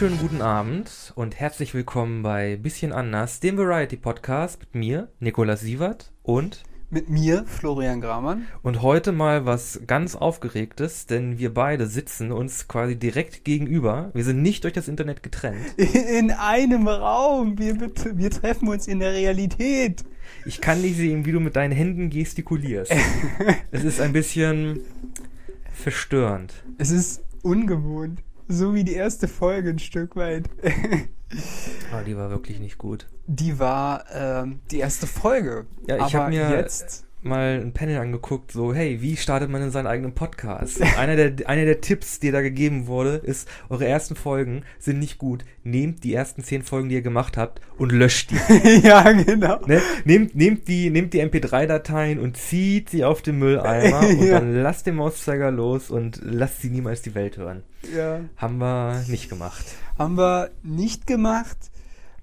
wunderschönen guten Abend und herzlich willkommen bei Bisschen anders, dem Variety Podcast mit mir, Nikolas Sievert und mit mir, Florian Gramann. Und heute mal was ganz Aufgeregtes, denn wir beide sitzen uns quasi direkt gegenüber. Wir sind nicht durch das Internet getrennt. In einem Raum. Wir, wir treffen uns in der Realität. Ich kann nicht sehen, wie du mit deinen Händen gestikulierst. es ist ein bisschen verstörend. Es ist ungewohnt. So wie die erste Folge ein Stück weit. ah, die war wirklich nicht gut. Die war ähm, die erste Folge. Ja, ich habe mir jetzt mal ein Panel angeguckt, so, hey, wie startet man in seinen eigenen Podcast? einer, der, einer der Tipps, der da gegeben wurde, ist, eure ersten Folgen sind nicht gut. Nehmt die ersten zehn Folgen, die ihr gemacht habt, und löscht die. ja, genau. Ne? Nehmt, nehmt die, nehmt die MP3-Dateien und zieht sie auf den Mülleimer ja. und dann lasst den Mauszeiger los und lasst sie niemals die Welt hören. Ja. Haben wir nicht gemacht. Haben wir nicht gemacht.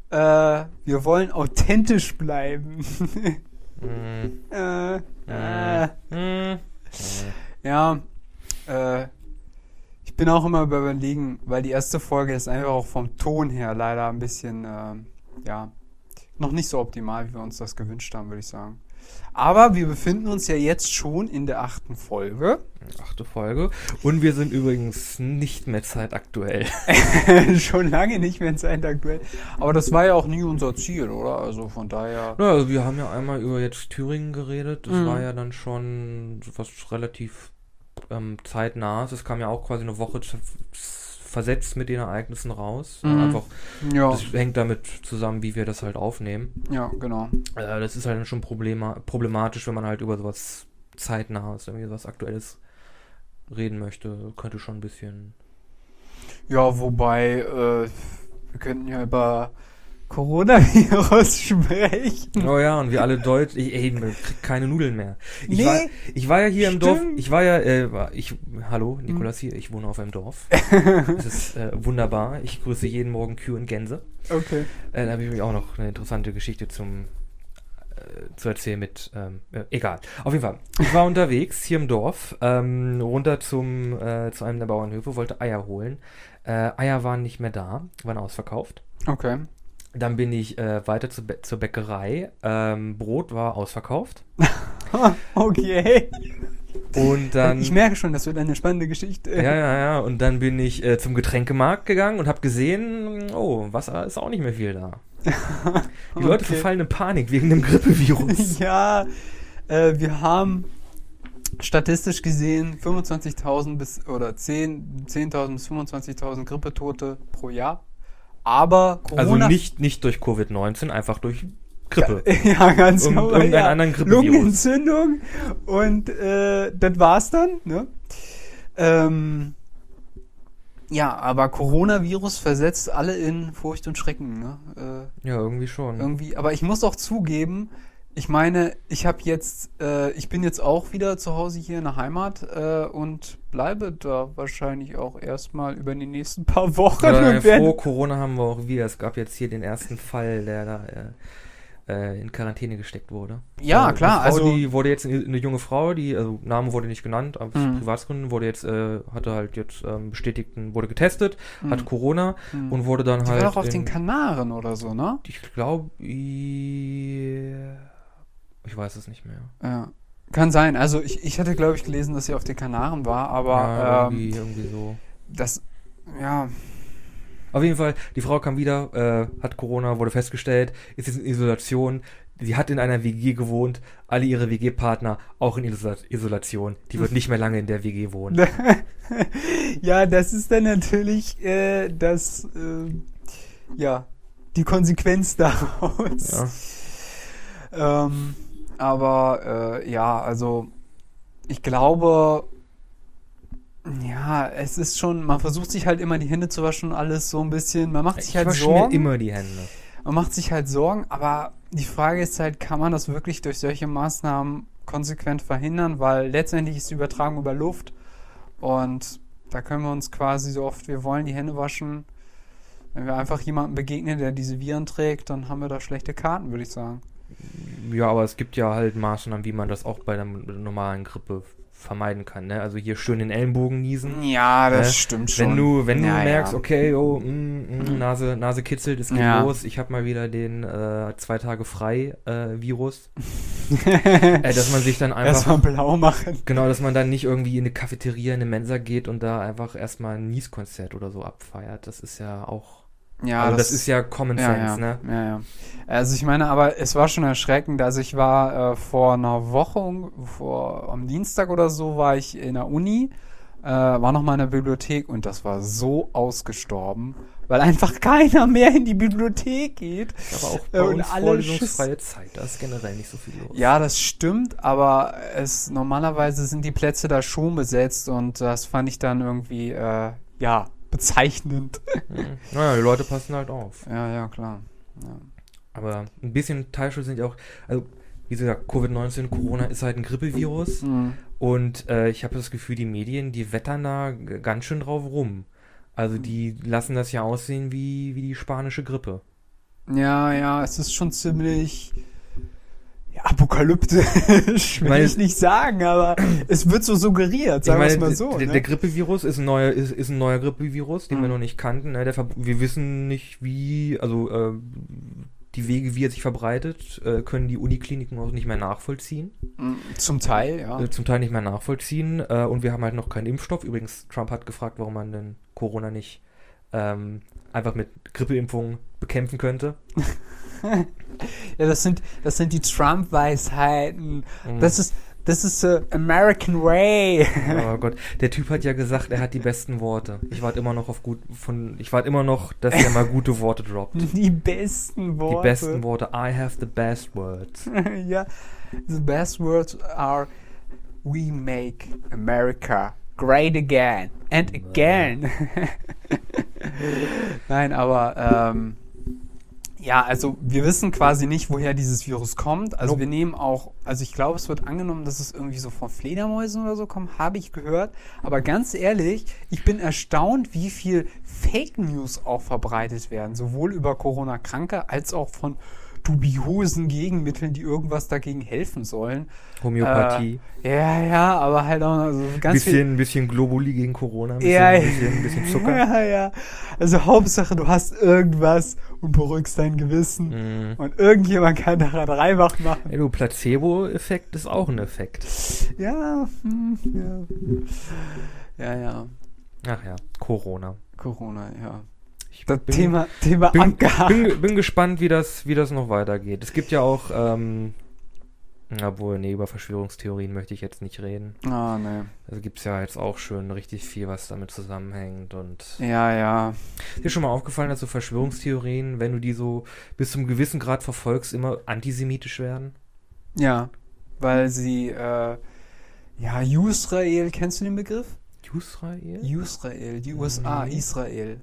Äh, wir wollen authentisch bleiben. Äh, äh. Mm. Ja, äh, ich bin auch immer überlegen, weil die erste Folge ist einfach auch vom Ton her leider ein bisschen, äh, ja, noch nicht so optimal, wie wir uns das gewünscht haben, würde ich sagen. Aber wir befinden uns ja jetzt schon in der achten Folge. Achte Folge. Und wir sind übrigens nicht mehr zeitaktuell. schon lange nicht mehr zeitaktuell. Aber das war ja auch nie unser Ziel, oder? Also von daher. Na, also wir haben ja einmal über jetzt Thüringen geredet. Das mhm. war ja dann schon was relativ ähm, zeitnah. Es kam ja auch quasi eine Woche versetzt mit den Ereignissen raus. Mhm. Einfach, ja. das hängt damit zusammen, wie wir das halt aufnehmen. Ja, genau. Äh, das ist halt schon problema problematisch, wenn man halt über sowas zeitnahes, irgendwie was Aktuelles reden möchte. Könnte schon ein bisschen. Ja, wobei, äh, wir könnten ja über Coronavirus sprechen. Oh ja, und wir alle Deutsch, ich, ey, krieg keine Nudeln mehr. Ich, nee, war, ich war ja hier stimmt. im Dorf, ich war ja, äh, ich, hallo, Nikolas hier, ich wohne auf einem Dorf. das ist äh, wunderbar. Ich grüße jeden Morgen Kühe und Gänse. Okay. Äh, da habe ich auch noch eine interessante Geschichte zum äh, zu erzählen mit, ähm, äh, egal. Auf jeden Fall, ich war unterwegs hier im Dorf, ähm, runter zum, äh, zu einem der Bauernhöfe, wollte Eier holen. Äh, Eier waren nicht mehr da, waren ausverkauft. Okay. Dann bin ich äh, weiter zu zur Bäckerei. Ähm, Brot war ausverkauft. okay. Und dann. Ich merke schon, das wird eine spannende Geschichte. Ja, ja, ja. Und dann bin ich äh, zum Getränkemarkt gegangen und habe gesehen, oh, Wasser ist auch nicht mehr viel da. Die okay. Leute verfallen in Panik wegen dem Grippevirus. ja, äh, wir haben statistisch gesehen 25.000 bis oder 10.000 10 bis 25.000 Grippetote pro Jahr. Aber Corona. Also nicht, nicht durch Covid-19, einfach durch Grippe. Ja, ganz genau. Irgendeinen ja. anderen Grippevirus. Lungenentzündung und äh, das war's dann. Ne? Ähm, ja, aber Coronavirus versetzt alle in Furcht und Schrecken. Ne? Äh, ja, irgendwie schon. Irgendwie. Aber ich muss auch zugeben, ich meine, ich habe jetzt, äh, ich bin jetzt auch wieder zu Hause hier in der Heimat äh, und bleibe da wahrscheinlich auch erstmal über die nächsten paar Wochen. Ja, vor Corona haben wir auch wieder. Es gab jetzt hier den ersten Fall, der da äh, äh in Quarantäne gesteckt wurde. Ja, äh, klar. Frau, also die wurde jetzt eine junge Frau, die also Name wurde nicht genannt, aber mhm. Privatsgründen wurde jetzt äh, hatte halt jetzt ähm, bestätigt, wurde getestet, mhm. hat Corona mhm. und wurde dann die halt. War doch auf den Kanaren oder so, ne? Ich glaube. Yeah. Ich weiß es nicht mehr. Ja. Kann sein. Also ich, ich hatte, glaube ich, gelesen, dass sie auf den Kanaren war, aber ja, irgendwie, ähm, irgendwie so. Das, ja. Auf jeden Fall, die Frau kam wieder, äh, hat Corona, wurde festgestellt, ist jetzt in Isolation. Sie hat in einer WG gewohnt, alle ihre WG-Partner auch in Isol Isolation. Die wird nicht mehr lange in der WG wohnen. ja, das ist dann natürlich äh, das, äh, ja, die Konsequenz daraus. Ja. Ähm, aber äh, ja, also ich glaube, ja, es ist schon, man versucht sich halt immer die Hände zu waschen und alles so ein bisschen. Man macht sich ich halt Sorgen. Mir immer die Hände. Man macht sich halt Sorgen, aber die Frage ist halt, kann man das wirklich durch solche Maßnahmen konsequent verhindern? Weil letztendlich ist die Übertragung über Luft und da können wir uns quasi so oft wir wollen die Hände waschen. Wenn wir einfach jemandem begegnen, der diese Viren trägt, dann haben wir da schlechte Karten, würde ich sagen. Ja, aber es gibt ja halt Maßnahmen, wie man das auch bei einer normalen Grippe vermeiden kann. Ne? Also hier schön den Ellenbogen niesen. Ja, das ne? stimmt schon. Wenn du, wenn ja, du merkst, ja. okay, oh, mm, mm, Nase, Nase kitzelt, es geht Ja. los, ich habe mal wieder den äh, zwei Tage frei äh, Virus, äh, dass man sich dann einfach Erstmal blau machen. Genau, dass man dann nicht irgendwie in eine Cafeteria, in eine Mensa geht und da einfach erstmal ein Nieskonzert oder so abfeiert. Das ist ja auch. Ja, also das, ist ja Common ja, Sense, ja, ne? Ja, ja. Also ich meine, aber es war schon erschreckend. Also ich war äh, vor einer Woche, vor am Dienstag oder so, war ich in der Uni, äh, war noch mal in der Bibliothek und das war so ausgestorben, weil einfach keiner mehr in die Bibliothek geht. Aber auch Äh, bei und uns alle vorlesungsfreie Zeit, da ist generell nicht so viel los. Ja, das stimmt, aber es normalerweise sind die Plätze da schon besetzt und das fand ich dann irgendwie äh, ja bezeichnend. Mhm. Naja, die Leute passen halt auf. ja, ja, klar. Ja. Aber ein bisschen Teilschuld sind ja auch, also wie gesagt, Covid-19, Corona ist halt ein Grippevirus Mhm. und äh, ich habe das Gefühl, die Medien, die wettern da ganz schön drauf rum. Also die lassen das ja aussehen wie, wie die spanische Grippe. Ja, ja, es ist schon ziemlich ja, apokalyptisch, will ich nicht sagen, aber es wird so suggeriert, sagen wir es mal so. der, ne? der Grippevirus ist ein neuer, ist, ist ein neuer Grippevirus, den wir Mhm. noch nicht kannten. Ne? Wir wissen nicht, wie, also äh, die Wege, wie er sich verbreitet, äh, können die Unikliniken auch nicht mehr nachvollziehen. Mm, Zum Teil, ja. Äh, zum Teil nicht mehr nachvollziehen. Äh, und wir haben halt noch keinen Impfstoff. Übrigens, Trump hat gefragt, warum man denn Corona nicht ähm, einfach mit Grippeimpfungen bekämpfen könnte. Ja, das sind, das sind die Trump-Weisheiten. Mhm. Das ist, das ist the American way. Oh Gott, der Typ hat ja gesagt, er hat die besten Worte. Ich warte immer noch auf gut von, ich warte immer noch, dass er mal gute Worte droppt. Die besten Worte. Die besten Worte. I have the best words. ja. The best words are We make America great again and again. Nein, aber ähm, ja, also wir wissen quasi nicht, woher dieses Virus kommt. Also Nope. wir nehmen auch, also ich glaube, es wird angenommen, dass es irgendwie so von Fledermäusen oder so kommt, habe ich gehört. Aber ganz ehrlich, ich bin erstaunt, wie viel Fake News auch verbreitet werden, sowohl über Corona-Kranke als auch von dubiosen Gegenmitteln, die irgendwas dagegen helfen sollen. Homöopathie. Äh, ja, ja, aber halt auch also ganz viel. bisschen, bisschen Globuli gegen Corona. Ein bisschen, Ja, bisschen, bisschen Zucker. Ja, ja. Also Hauptsache, du hast irgendwas und beruhigst dein Gewissen. Mhm. Und irgendjemand kann daran reibach machen. Ey, du, Placebo-Effekt ist auch ein Effekt. Ja, hm, ja. Ja, ja. Ach ja, Corona. Corona, ja. Ich Das bin- Thema, Thema bin, abgehakt. bin, bin gespannt, wie das, wie das noch weitergeht. Es gibt ja auch, ähm, obwohl, nee, über Verschwörungstheorien möchte ich jetzt nicht reden. Ah, ne. Also gibt es ja jetzt auch schon richtig viel, was damit zusammenhängt. Und Ja, ja. ist dir schon mal aufgefallen, dass so Verschwörungstheorien, wenn du die so bis zum gewissen Grad verfolgst, immer antisemitisch werden? Ja. Weil sie, äh, ja, Israel, kennst du den Begriff? Israel? Israel, die USA, Nee. Israel.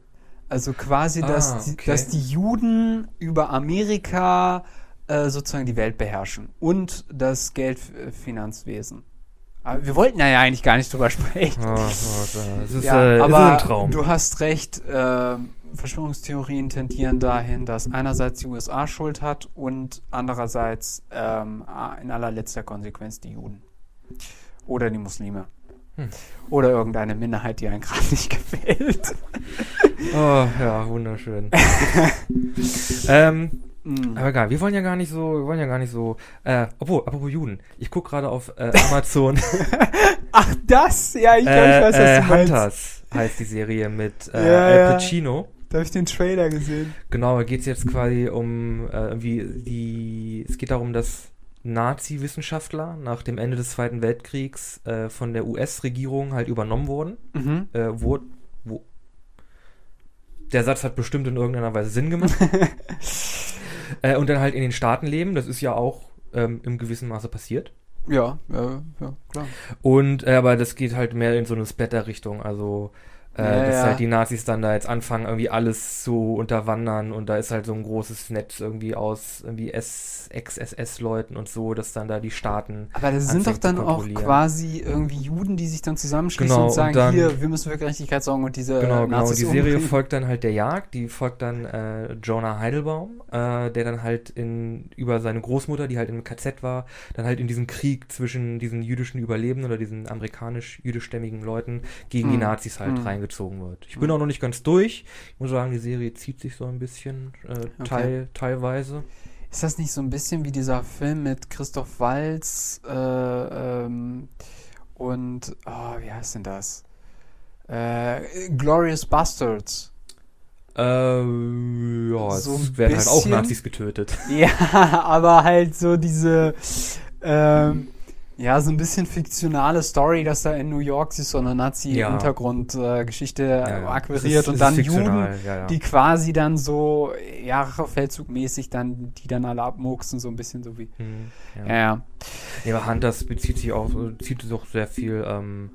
Also quasi, Ah, dass, die, okay. dass die Juden über Amerika äh, sozusagen die Welt beherrschen und das Geldfinanzwesen. Aber wir wollten ja eigentlich gar nicht drüber sprechen. Oh, oh, ist, ja, äh, aber du hast recht, äh, Verschwörungstheorien tendieren dahin, dass einerseits die USA Schuld hat und andererseits ähm, in allerletzter Konsequenz die Juden. Oder die Muslime. Hm. Oder irgendeine Minderheit, die einem gerade nicht gefällt. Oh, ja, wunderschön. ähm, Mm. aber egal, wir wollen ja gar nicht so, wir wollen ja gar nicht so, äh, obwohl, apropos Juden, ich gucke gerade auf äh, Amazon, Ach, das? Ja, ich, glaub, ich äh, weiß, was äh, du meinst. Hunters heißt die Serie mit äh, Ja, Al. Pacino. Da habe ich den Trailer gesehen. Genau, da geht es jetzt quasi um, äh, wie die, es geht darum, dass Nazi-Wissenschaftler nach dem Ende des Zweiten Weltkriegs äh, von der US-Regierung halt übernommen wurden. Mhm. Äh, wo, wo, der Satz hat bestimmt in irgendeiner Weise Sinn gemacht. äh, und dann halt in den Staaten leben, das ist ja auch ähm, im gewissen Maße passiert. Ja, ja, ja, klar. Und, äh, aber das geht halt mehr in so eine Splatter-Richtung, also Äh, Ja, dass ja. halt die Nazis dann da jetzt anfangen, irgendwie alles zu unterwandern und da ist halt so ein großes Netz irgendwie aus irgendwie S Ex-SS-Leuten und so, dass dann da die Staaten. Aber das sind doch dann auch quasi irgendwie Juden, die sich dann zusammenschließen Genau, und und sagen, dann- hier, wir müssen für Gerechtigkeit sorgen und diese Genau, genau. Nazis Die Serie umbringen. folgt dann halt der Jagd, die folgt dann äh, Jonah Heidelbaum, äh, der dann halt in über seine Großmutter, die halt im KZ war, dann halt in diesen Krieg zwischen diesen jüdischen Überlebenden oder diesen amerikanisch-jüdischstämmigen Leuten gegen die Mhm. Nazis halt Mhm. Reingezogen wird. Ich bin auch noch nicht ganz durch. Ich muss sagen, die Serie zieht sich so ein bisschen äh, teil, teilweise. Ist das nicht so ein bisschen wie dieser Film mit Christoph Waltz äh, ähm, und, oh, wie heißt denn das? Äh, Glorious Bastards. Äh, ja, So es werden halt auch bisschen. Nazis getötet. Ja, aber halt so diese, ähm, ja, so ein bisschen fiktionale Story, dass da in New York sich so eine. Nazi-Hintergrundgeschichte Ja, ja. akquiriert ist- und dann Juden, ja, die quasi dann so, ja, Rachefeldzugmäßig dann, die dann alle abmurksen, so ein bisschen so wie, Hm, ja. ja. Ja, aber Hunters bezieht sich auch, äh, zieht sich auch sehr viel, ähm,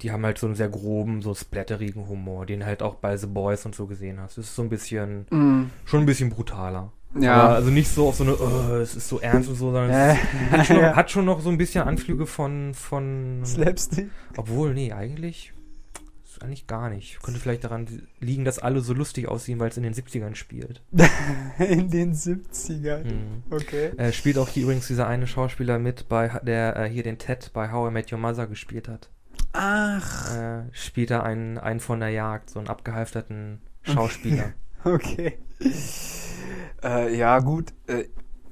die haben halt so einen sehr groben, so splatterigen Humor, den halt auch bei The Boys und so gesehen hast. Es ist so ein bisschen, Mm, schon ein bisschen brutaler. Ja. Aber also nicht so auf so eine, oh, es ist so ernst und so, sondern Äh, es hat schon, noch, ja. hat schon noch so ein bisschen Anflüge von, von, Slapstick. obwohl, nee, eigentlich, ist eigentlich gar nicht. Könnte vielleicht daran liegen, dass alle so lustig aussehen, weil es in den 70ern spielt. In den 70ern. Mhm. Okay. Äh, spielt auch hier übrigens dieser eine Schauspieler mit, bei, der äh, hier den Ted bei How I Met Your Mother gespielt hat. Ach, Äh, spielt er einen, einen von der Jagd, so einen abgehalfterten Schauspieler. okay. Äh, ja, gut. Äh,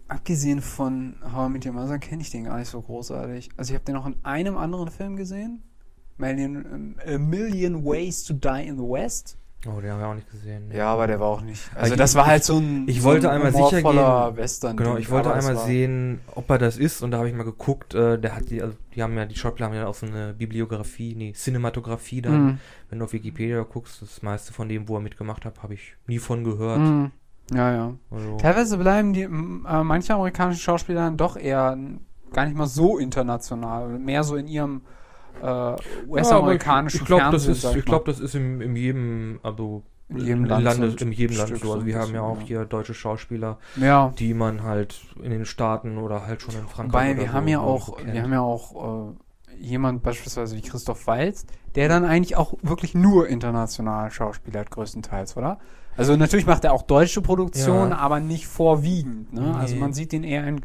abgesehen von How I Met Your Mother kenne ich den gar nicht so großartig. Also ich habe den noch in einem anderen Film gesehen. Million, ähm, A Million Ways to Die in the West. Oh, den haben wir auch nicht gesehen. nee. Ja, aber der war auch nicht. Also ich- das war halt so ein ich so wollte ein einmal sicher gehen- Western. Genau, ich wollte einmal sehen, ob er das ist und da habe ich mal geguckt, äh, der hat die, also die haben ja, die Schauspieler haben ja auch so eine Bibliografie, nee, Cinematografie dann. Mhm. Wenn du auf Wikipedia guckst, das meiste von dem, wo er mitgemacht hat, habe ich nie von gehört. Mhm. Ja, ja. Also, Teilweise bleiben die äh, manche amerikanische Schauspieler dann doch eher gar nicht mal so international, mehr so in ihrem äh, Ja, US-amerikanischen ich, ich glaube, das ist, ich mal. glaube, das ist im, in jedem, also In jedem Land Landes, in jedem Land so. Also so wir haben ja auch ja. hier deutsche Schauspieler, ja. die man halt in den Staaten oder halt schon in Frankreich. Wobei wir so, haben ja auch, kennt. wir haben ja auch äh, jemand beispielsweise wie Christoph Waltz, der dann eigentlich auch wirklich nur international Schauspieler hat, größtenteils, oder? Also natürlich macht er auch deutsche Produktionen, Ja. aber nicht vorwiegend. Ne? Also Nee. man sieht ihn eher in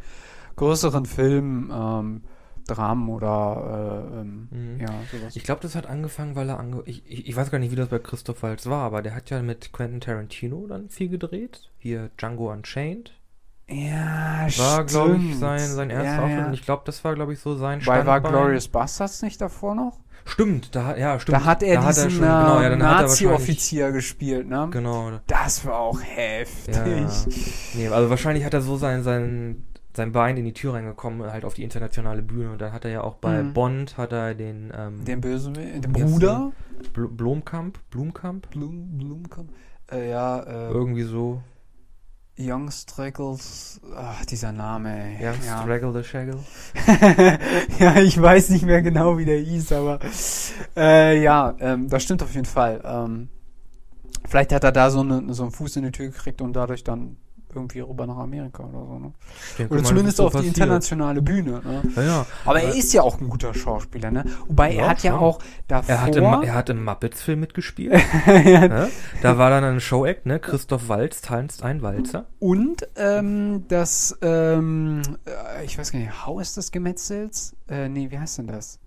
größeren Filmen, ähm, Dramen oder äh, ähm, Mhm. ja, sowas. Ich glaube, das hat angefangen, weil er ange ich, ich, ich weiß gar nicht, wie das bei Christoph Waltz war, aber der hat ja mit Quentin Tarantino dann viel gedreht. Hier Django Unchained. ja, War, glaube ich, sein, sein erster ja, Auftritt. ja. Und ich glaube, das war, glaube ich, so sein Weil war Standbein. Glorious Bastards nicht davor noch? Stimmt, da, ja, stimmt. Da hat er diesen schon, genau, ja, äh, er Nazi-Offizier gespielt, ne? Genau. Das war auch heftig. Ja. Nee, also wahrscheinlich hat er so sein, sein, sein Bein in die Tür reingekommen, halt auf die internationale Bühne. Und dann hat er ja auch bei Mhm. Bond, hat er den, ähm, Den Bösen, den Wie heißt Bruder? Bl Blomkamp, Blumkamp, Blum, Blumkamp? Äh, ja, äh, irgendwie so. Young Straggles, ach, dieser Name, ey. Ja, ja. Straggle the Shaggle. ja, ich weiß nicht mehr genau, wie der hieß, aber äh, ja, ähm, das stimmt auf jeden Fall. Ähm, vielleicht hat er da so, eine, so einen Fuß in die Tür gekriegt und dadurch dann irgendwie rüber nach Amerika oder so. Ne? Denke Oder zumindest auf so die passiert. internationale Bühne. Ne? Ja, ja. Aber er Aber- ist ja auch ein guter Schauspieler, ne? Wobei Ja, er hat ja auch davor. Er hat, im, er hat im Muppets-Film mitgespielt. Ja? Da war dann ein Show-Act, ne? Christoph Waltz tanzt ein Walzer. Und ähm, das, ähm, äh, ich weiß gar nicht, How ist das Gemetzels? Äh, nee, wie heißt denn das?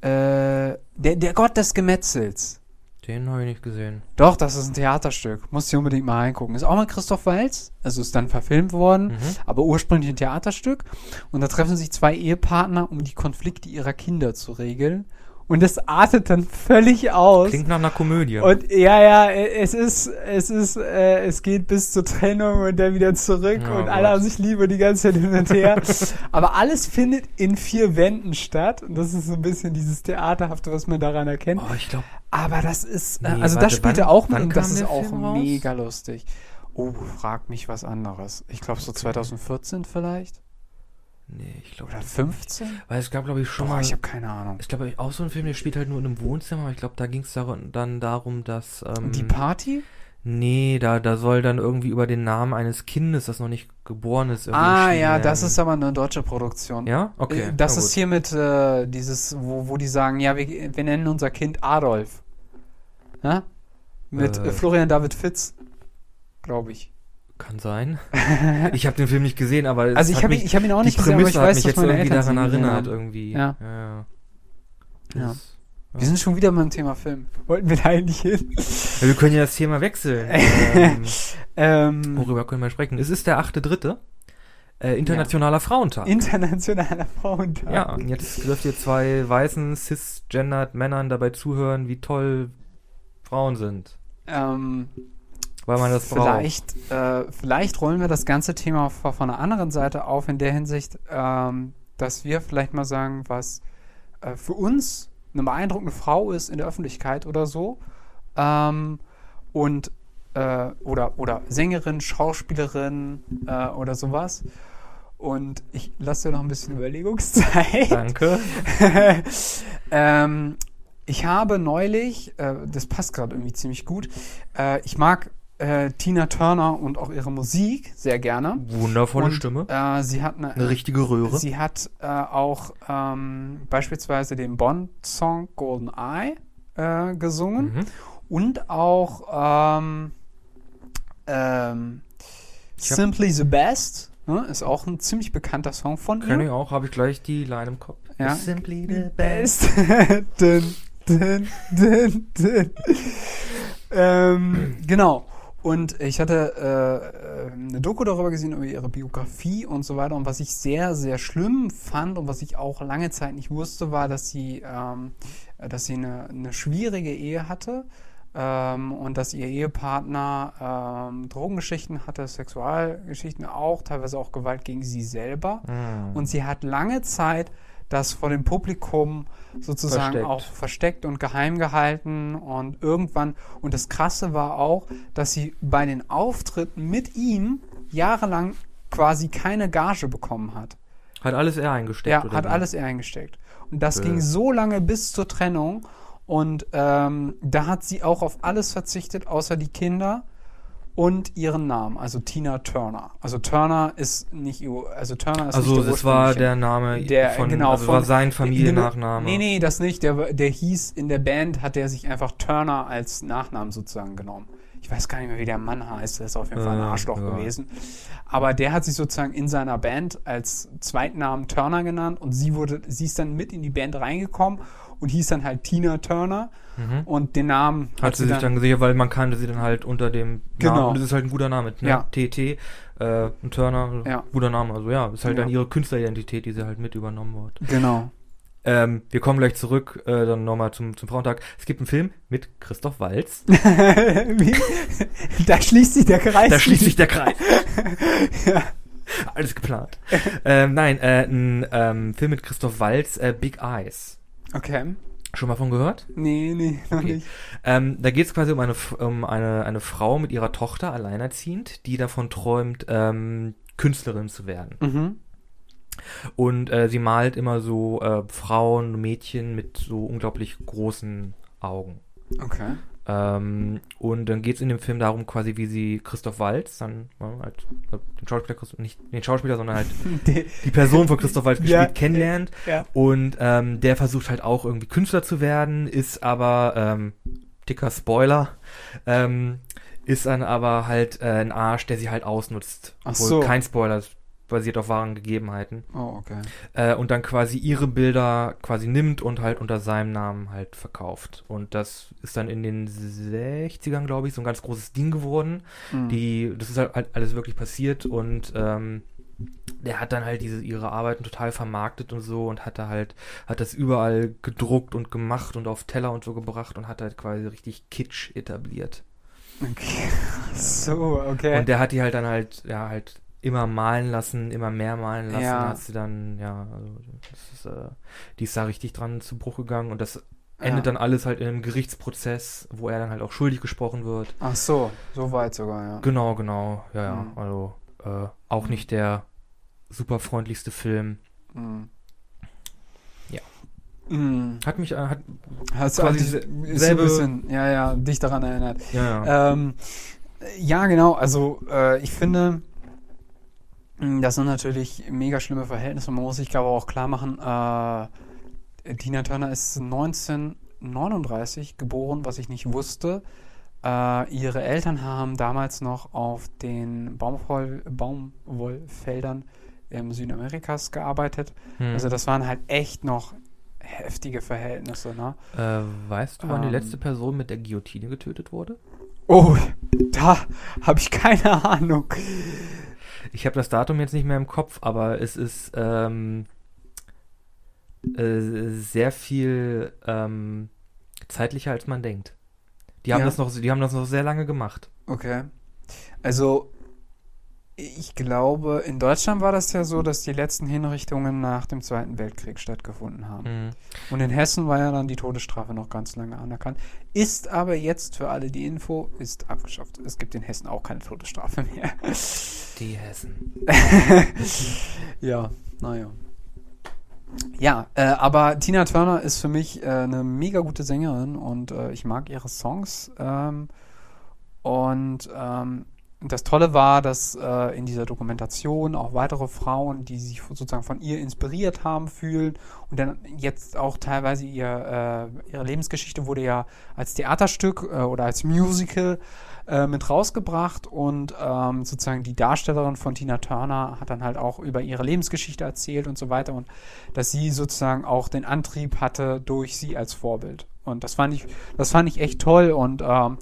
Äh, der, der Gott des Gemetzels. Den habe ich nicht gesehen. Doch, das ist ein Theaterstück. Muss ich unbedingt mal reingucken. Ist auch mal Christoph Waltz. Also ist dann verfilmt worden, Mhm. aber ursprünglich ein Theaterstück. Und da treffen sich zwei Ehepartner, um die Konflikte ihrer Kinder zu regeln. Und das artet dann völlig aus. Klingt nach einer Komödie. Und ja, ja, es ist, es ist, äh, es geht bis zur Trennung und dann wieder zurück Oh und alle Gott. haben sich lieb und die ganze Zeit hin und her. Aber alles findet in vier Wänden statt und das ist so ein bisschen dieses Theaterhafte, was man daran erkennt. oh, ich glaube, Aber das ist, äh, Nee, also warte, das spielt wann- auch mit und das ist auch Film raus? mega lustig. Oh, frag mich was anderes. Ich glaube so 2014 vielleicht. Nee, ich glaube. Oder 15? Weil es gab, glaube ich, schon Boah, mal. ich habe keine Ahnung. Ich glaube, auch so ein Film, der spielt halt nur in einem Wohnzimmer. aber Ich glaube, da ging es dann darum, dass. Ähm, Die Party? Nee, da, da soll dann irgendwie über den Namen eines Kindes, das noch nicht geboren ist, irgendwie Ah, ja, das ist aber eine deutsche Produktion. Ja? Okay. Äh, Das ist hier mit äh, dieses, wo, wo die sagen, ja, wir, wir nennen unser Kind Adolf. Ja? Mit Äh. äh, Florian David Fitz, glaube ich. Kann sein. ich habe den Film nicht gesehen, aber Also ich habe ich hab ihn auch nicht gesehen, aber ich Prämisse hat weiß, mich dass jetzt irgendwie daran erinnert, haben. irgendwie. Ja. ja. ja. Ja. Wir sind schon wieder beim Thema Film. Wollten wir da eigentlich hin? Ja, wir können ja das Thema wechseln. ähm, Ähm, worüber können wir sprechen? Es ist der achte dritte. Äh, Internationaler Frauentag. internationaler Frauentag. ja, und jetzt dürft ihr zwei weißen, cisgendered Männern dabei zuhören, wie toll Frauen sind. Ähm, Weil man das braucht. vielleicht, äh, vielleicht rollen wir das ganze Thema von, von einer anderen Seite auf, in der Hinsicht, ähm, dass wir vielleicht mal sagen, was äh, für uns eine beeindruckende Frau ist in der Öffentlichkeit oder so. Ähm, und äh, oder, oder Sängerin, Schauspielerin äh, oder sowas. Und ich lasse dir noch ein bisschen Überlegungszeit. Danke. ähm, ich habe neulich, äh, das passt gerade irgendwie ziemlich gut, äh, ich mag äh, Tina Turner und auch ihre Musik sehr gerne. Wundervolle und, Stimme. Äh, sie hat eine, Eine richtige Röhre. Sie hat äh, auch ähm, beispielsweise den Bond-Song Golden Eye äh, gesungen Mhm. und auch ähm, ähm, Simply the Best. Ne, ist auch ein ziemlich bekannter Song von ihr. Kenn ich auch, habe ich gleich die Line im Kopf. Ja. Simply the Best. dun, dun, dun, dun. ähm, genau. Und ich hatte äh, äh, eine Doku darüber gesehen, über ihre Biografie und so weiter. Und was ich sehr, sehr schlimm fand und was ich auch lange Zeit nicht wusste, war, dass sie, ähm, dass sie eine, eine schwierige Ehe hatte. Ähm, und dass ihr Ehepartner ähm, Drogengeschichten hatte, Sexualgeschichten auch, teilweise auch Gewalt gegen sie selber. Mhm. Und sie hat lange Zeit das vor dem Publikum sozusagen Versteckt. auch versteckt und geheim gehalten. Und irgendwann, und das Krasse war auch, dass sie bei den Auftritten mit ihm jahrelang quasi keine Gage bekommen hat. Hat alles er eingesteckt, Ja, hat wie? alles er eingesteckt. Und das Äh. ging so lange bis zur Trennung. Und ähm, da hat sie auch auf alles verzichtet, außer die Kinder und ihren Namen, also Tina Turner. Also Turner ist nicht also Turner ist Also der das war der Name der, von, genau, also von, war sein Familiennachname. Nee, nee, das nicht. Der, der hieß, in der Band hat er sich einfach Turner als Nachnamen sozusagen genommen. Ich weiß gar nicht mehr, wie der Mann heißt. Der ist auf jeden Fall ein Arschloch ja. gewesen. Aber der hat sich sozusagen in seiner Band als Zweitnamen Turner genannt und sie wurde, sie ist dann mit in die Band reingekommen und hieß dann halt Tina Turner Mhm. und den Namen Hat sie sich dann gesichert, weil man kannte sie dann halt unter dem Genau. Namen. Und das ist halt ein guter Name. Ne? Ja. TT, äh, Turner, Ja. guter Name. Also ja, ist halt Ja. dann ihre Künstleridentität, die sie halt mit übernommen hat. Genau. Ähm, wir kommen gleich zurück, äh, dann nochmal zum, zum Frauentag. Es gibt einen Film mit Christoph Walz. Da schließt sich der Kreis. Da schließt sich der Kreis. Alles geplant. ähm, nein, äh, ein ähm, Film mit Christoph Walz, äh, Big Eyes. Okay. Schon mal von gehört? Nee, nee, noch Okay. nicht. Ähm, da geht es quasi um eine, um eine, eine Frau mit ihrer Tochter, alleinerziehend, die davon träumt, ähm, Künstlerin zu werden. Mhm. Und äh, sie malt immer so äh, Frauen, Mädchen mit so unglaublich großen Augen. Okay. Ähm, und dann geht es in dem Film darum, quasi wie sie Christoph Waltz, dann ja, halt, äh, den Schauspieler, nicht den Schauspieler, sondern halt Die- Person von Christoph Waltz Ja. gespielt, kennenlernt. ja. Und ähm, der versucht halt auch irgendwie Künstler zu werden, ist aber, ähm, dicker Spoiler, ähm, ist dann aber halt äh, ein Arsch, der sie halt ausnutzt. Ach Obwohl so. Kein Spoiler, basiert auf wahren Gegebenheiten. Oh, okay. Äh, und dann quasi ihre Bilder quasi nimmt und halt unter seinem Namen halt verkauft. Und das ist dann in den 60ern, glaube ich, so ein ganz großes Ding geworden. Mhm. Die, das ist halt alles wirklich passiert und ähm, der hat dann halt diese ihre Arbeiten total vermarktet und so und hat da halt, hat das überall gedruckt und gemacht und auf Teller und so gebracht und hat halt quasi richtig Kitsch etabliert. Okay. So, okay. Und der hat die halt dann halt, ja, halt immer malen lassen, immer mehr malen lassen, Ja. hat sie dann, ja, also das ist, äh, die ist da richtig dran zu Bruch gegangen und das Ja. endet dann alles halt in einem Gerichtsprozess, wo er dann halt auch schuldig gesprochen wird. Ach so, so weit sogar, ja. Genau, genau, ja, ja, Mhm. also äh, auch nicht der super freundlichste Film. Mhm. Ja. Mhm. Hat mich, äh, hat Hast quasi dich, selbe, bisschen, ja, ja, dich daran erinnert. Ja, ja. Ähm, ja genau, also äh, ich finde, das sind natürlich mega schlimme Verhältnisse. Man muss sich, glaube ich, auch klar machen, äh, Tina Turner ist 1939 geboren, was ich nicht wusste. Äh, ihre Eltern haben damals noch auf den Baumwoll Baumwollfeldern im Südamerikas gearbeitet. Hm. Also das waren halt echt noch heftige Verhältnisse. Ne? Äh, weißt du, wann ähm, die letzte Person mit der Guillotine getötet wurde? Oh, da habe ich keine Ahnung. Ich habe das Datum jetzt nicht mehr im Kopf, aber es ist ähm, äh, sehr viel ähm, zeitlicher, als man denkt. Die haben, ja. das noch, die haben das noch sehr lange gemacht. Okay. Also, ich glaube, in Deutschland war das ja so, dass die letzten Hinrichtungen nach dem Zweiten Weltkrieg stattgefunden haben. Mhm. Und in Hessen war ja dann die Todesstrafe noch ganz lange anerkannt. Ist aber jetzt für alle die Info, ist abgeschafft. Es gibt in Hessen auch keine Todesstrafe mehr. Die Hessen. ja, naja. Ja, äh, aber Tina Turner ist für mich äh, eine mega gute Sängerin und äh, ich mag ihre Songs. Ähm, und ähm, das Tolle war, dass äh, in dieser Dokumentation auch weitere Frauen, die sich sozusagen von ihr inspiriert haben, fühlen und dann jetzt auch teilweise ihr, äh, ihre Lebensgeschichte wurde ja als Theaterstück äh, oder als Musical äh, mit rausgebracht und ähm, sozusagen die Darstellerin von Tina Turner hat dann halt auch über ihre Lebensgeschichte erzählt und so weiter und dass sie sozusagen auch den Antrieb hatte durch sie als Vorbild. Und das fand ich, das fand ich echt toll und ähm,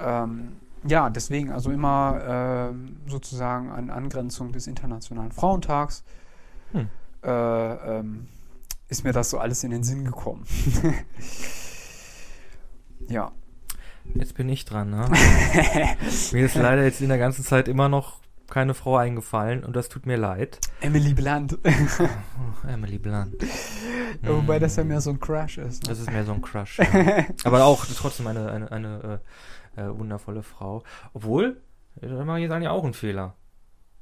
ähm, ja, deswegen also immer äh, sozusagen an Angrenzung des Internationalen Frauentags hm. äh, ähm, ist mir das so alles in den Sinn gekommen. ja. Jetzt bin ich dran, ne? mir ist leider jetzt in der ganzen Zeit immer noch keine Frau eingefallen und das tut mir leid. Emily Blunt. oh, Emily Blunt. Wobei das ja mehr so ein Crush ist. Ne? Das ist mehr so ein Crush. Ja. Aber auch trotzdem eine, eine, eine äh, wundervolle Frau. Obwohl, da mache ich jetzt eigentlich auch einen Fehler.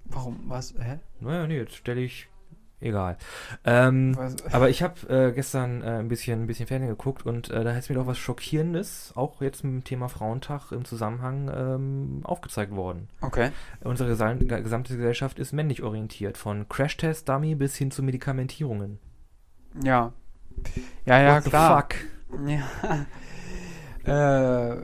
Warum? Was? Hä? Naja, nee, jetzt stelle ich. Egal. Ähm, aber ich habe äh, gestern äh, ein bisschen ein bisschen Fernsehen geguckt und äh, da ist mir doch was Schockierendes, auch jetzt mit dem Thema Frauentag im Zusammenhang ähm, aufgezeigt worden. Okay. Unsere gesamte Gesellschaft ist männlich orientiert, von Crashtest-Dummy bis hin zu Medikamentierungen. Ja. Ja, ja, What klar. fuck? Ja. äh,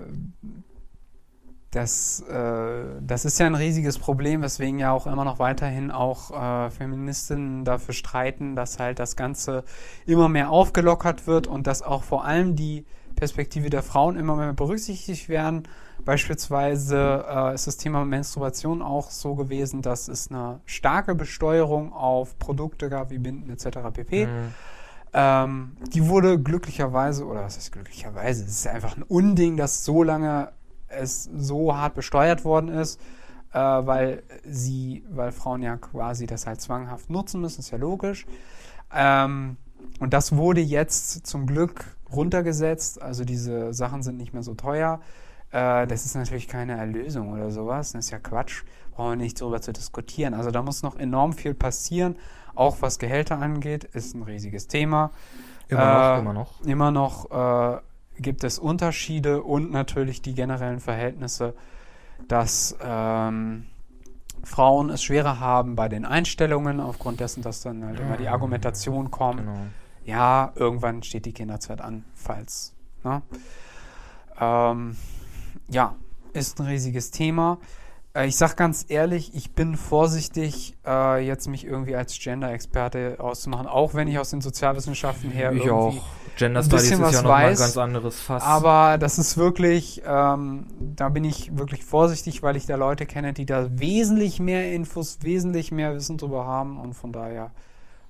das, äh, das ist ja ein riesiges Problem, weswegen ja auch immer noch weiterhin auch äh, Feministinnen dafür streiten, dass halt das Ganze immer mehr aufgelockert wird und dass auch vor allem die Perspektive der Frauen immer mehr berücksichtigt werden. Beispielsweise äh, ist das Thema Menstruation auch so gewesen, dass es eine starke Besteuerung auf Produkte gab, wie Binden etc. pp. Mhm. Ähm, die wurde glücklicherweise, oder was heißt glücklicherweise, es ist einfach ein Unding, dass so lange es so hart besteuert worden ist, äh, weil sie, weil Frauen ja quasi das halt zwanghaft nutzen müssen, ist ja logisch. Ähm, und das wurde jetzt zum Glück runtergesetzt, also diese Sachen sind nicht mehr so teuer. Äh, das ist natürlich keine Erlösung oder sowas, das ist ja Quatsch, brauchen wir nicht darüber zu diskutieren. Also da muss noch enorm viel passieren, auch was Gehälter angeht, ist ein riesiges Thema. Immer noch, äh, immer noch. Immer noch äh, gibt es Unterschiede und natürlich die generellen Verhältnisse, dass ähm, Frauen es schwerer haben bei den Einstellungen, aufgrund dessen, dass dann halt immer die Argumentation kommt, genau. ja, irgendwann steht die Kinderzeit an, falls. Ne? Ähm, ja, ist ein riesiges Thema. Äh, ich sag ganz ehrlich, ich bin vorsichtig, äh, jetzt mich irgendwie als Gender-Experte auszumachen, auch wenn ich aus den Sozialwissenschaften her ich irgendwie auch. Gender Studies ist ja nochmal ein ganz anderes Fass. Aber das ist wirklich, ähm, da bin ich wirklich vorsichtig, weil ich da Leute kenne, die da wesentlich mehr Infos, wesentlich mehr Wissen drüber haben und von daher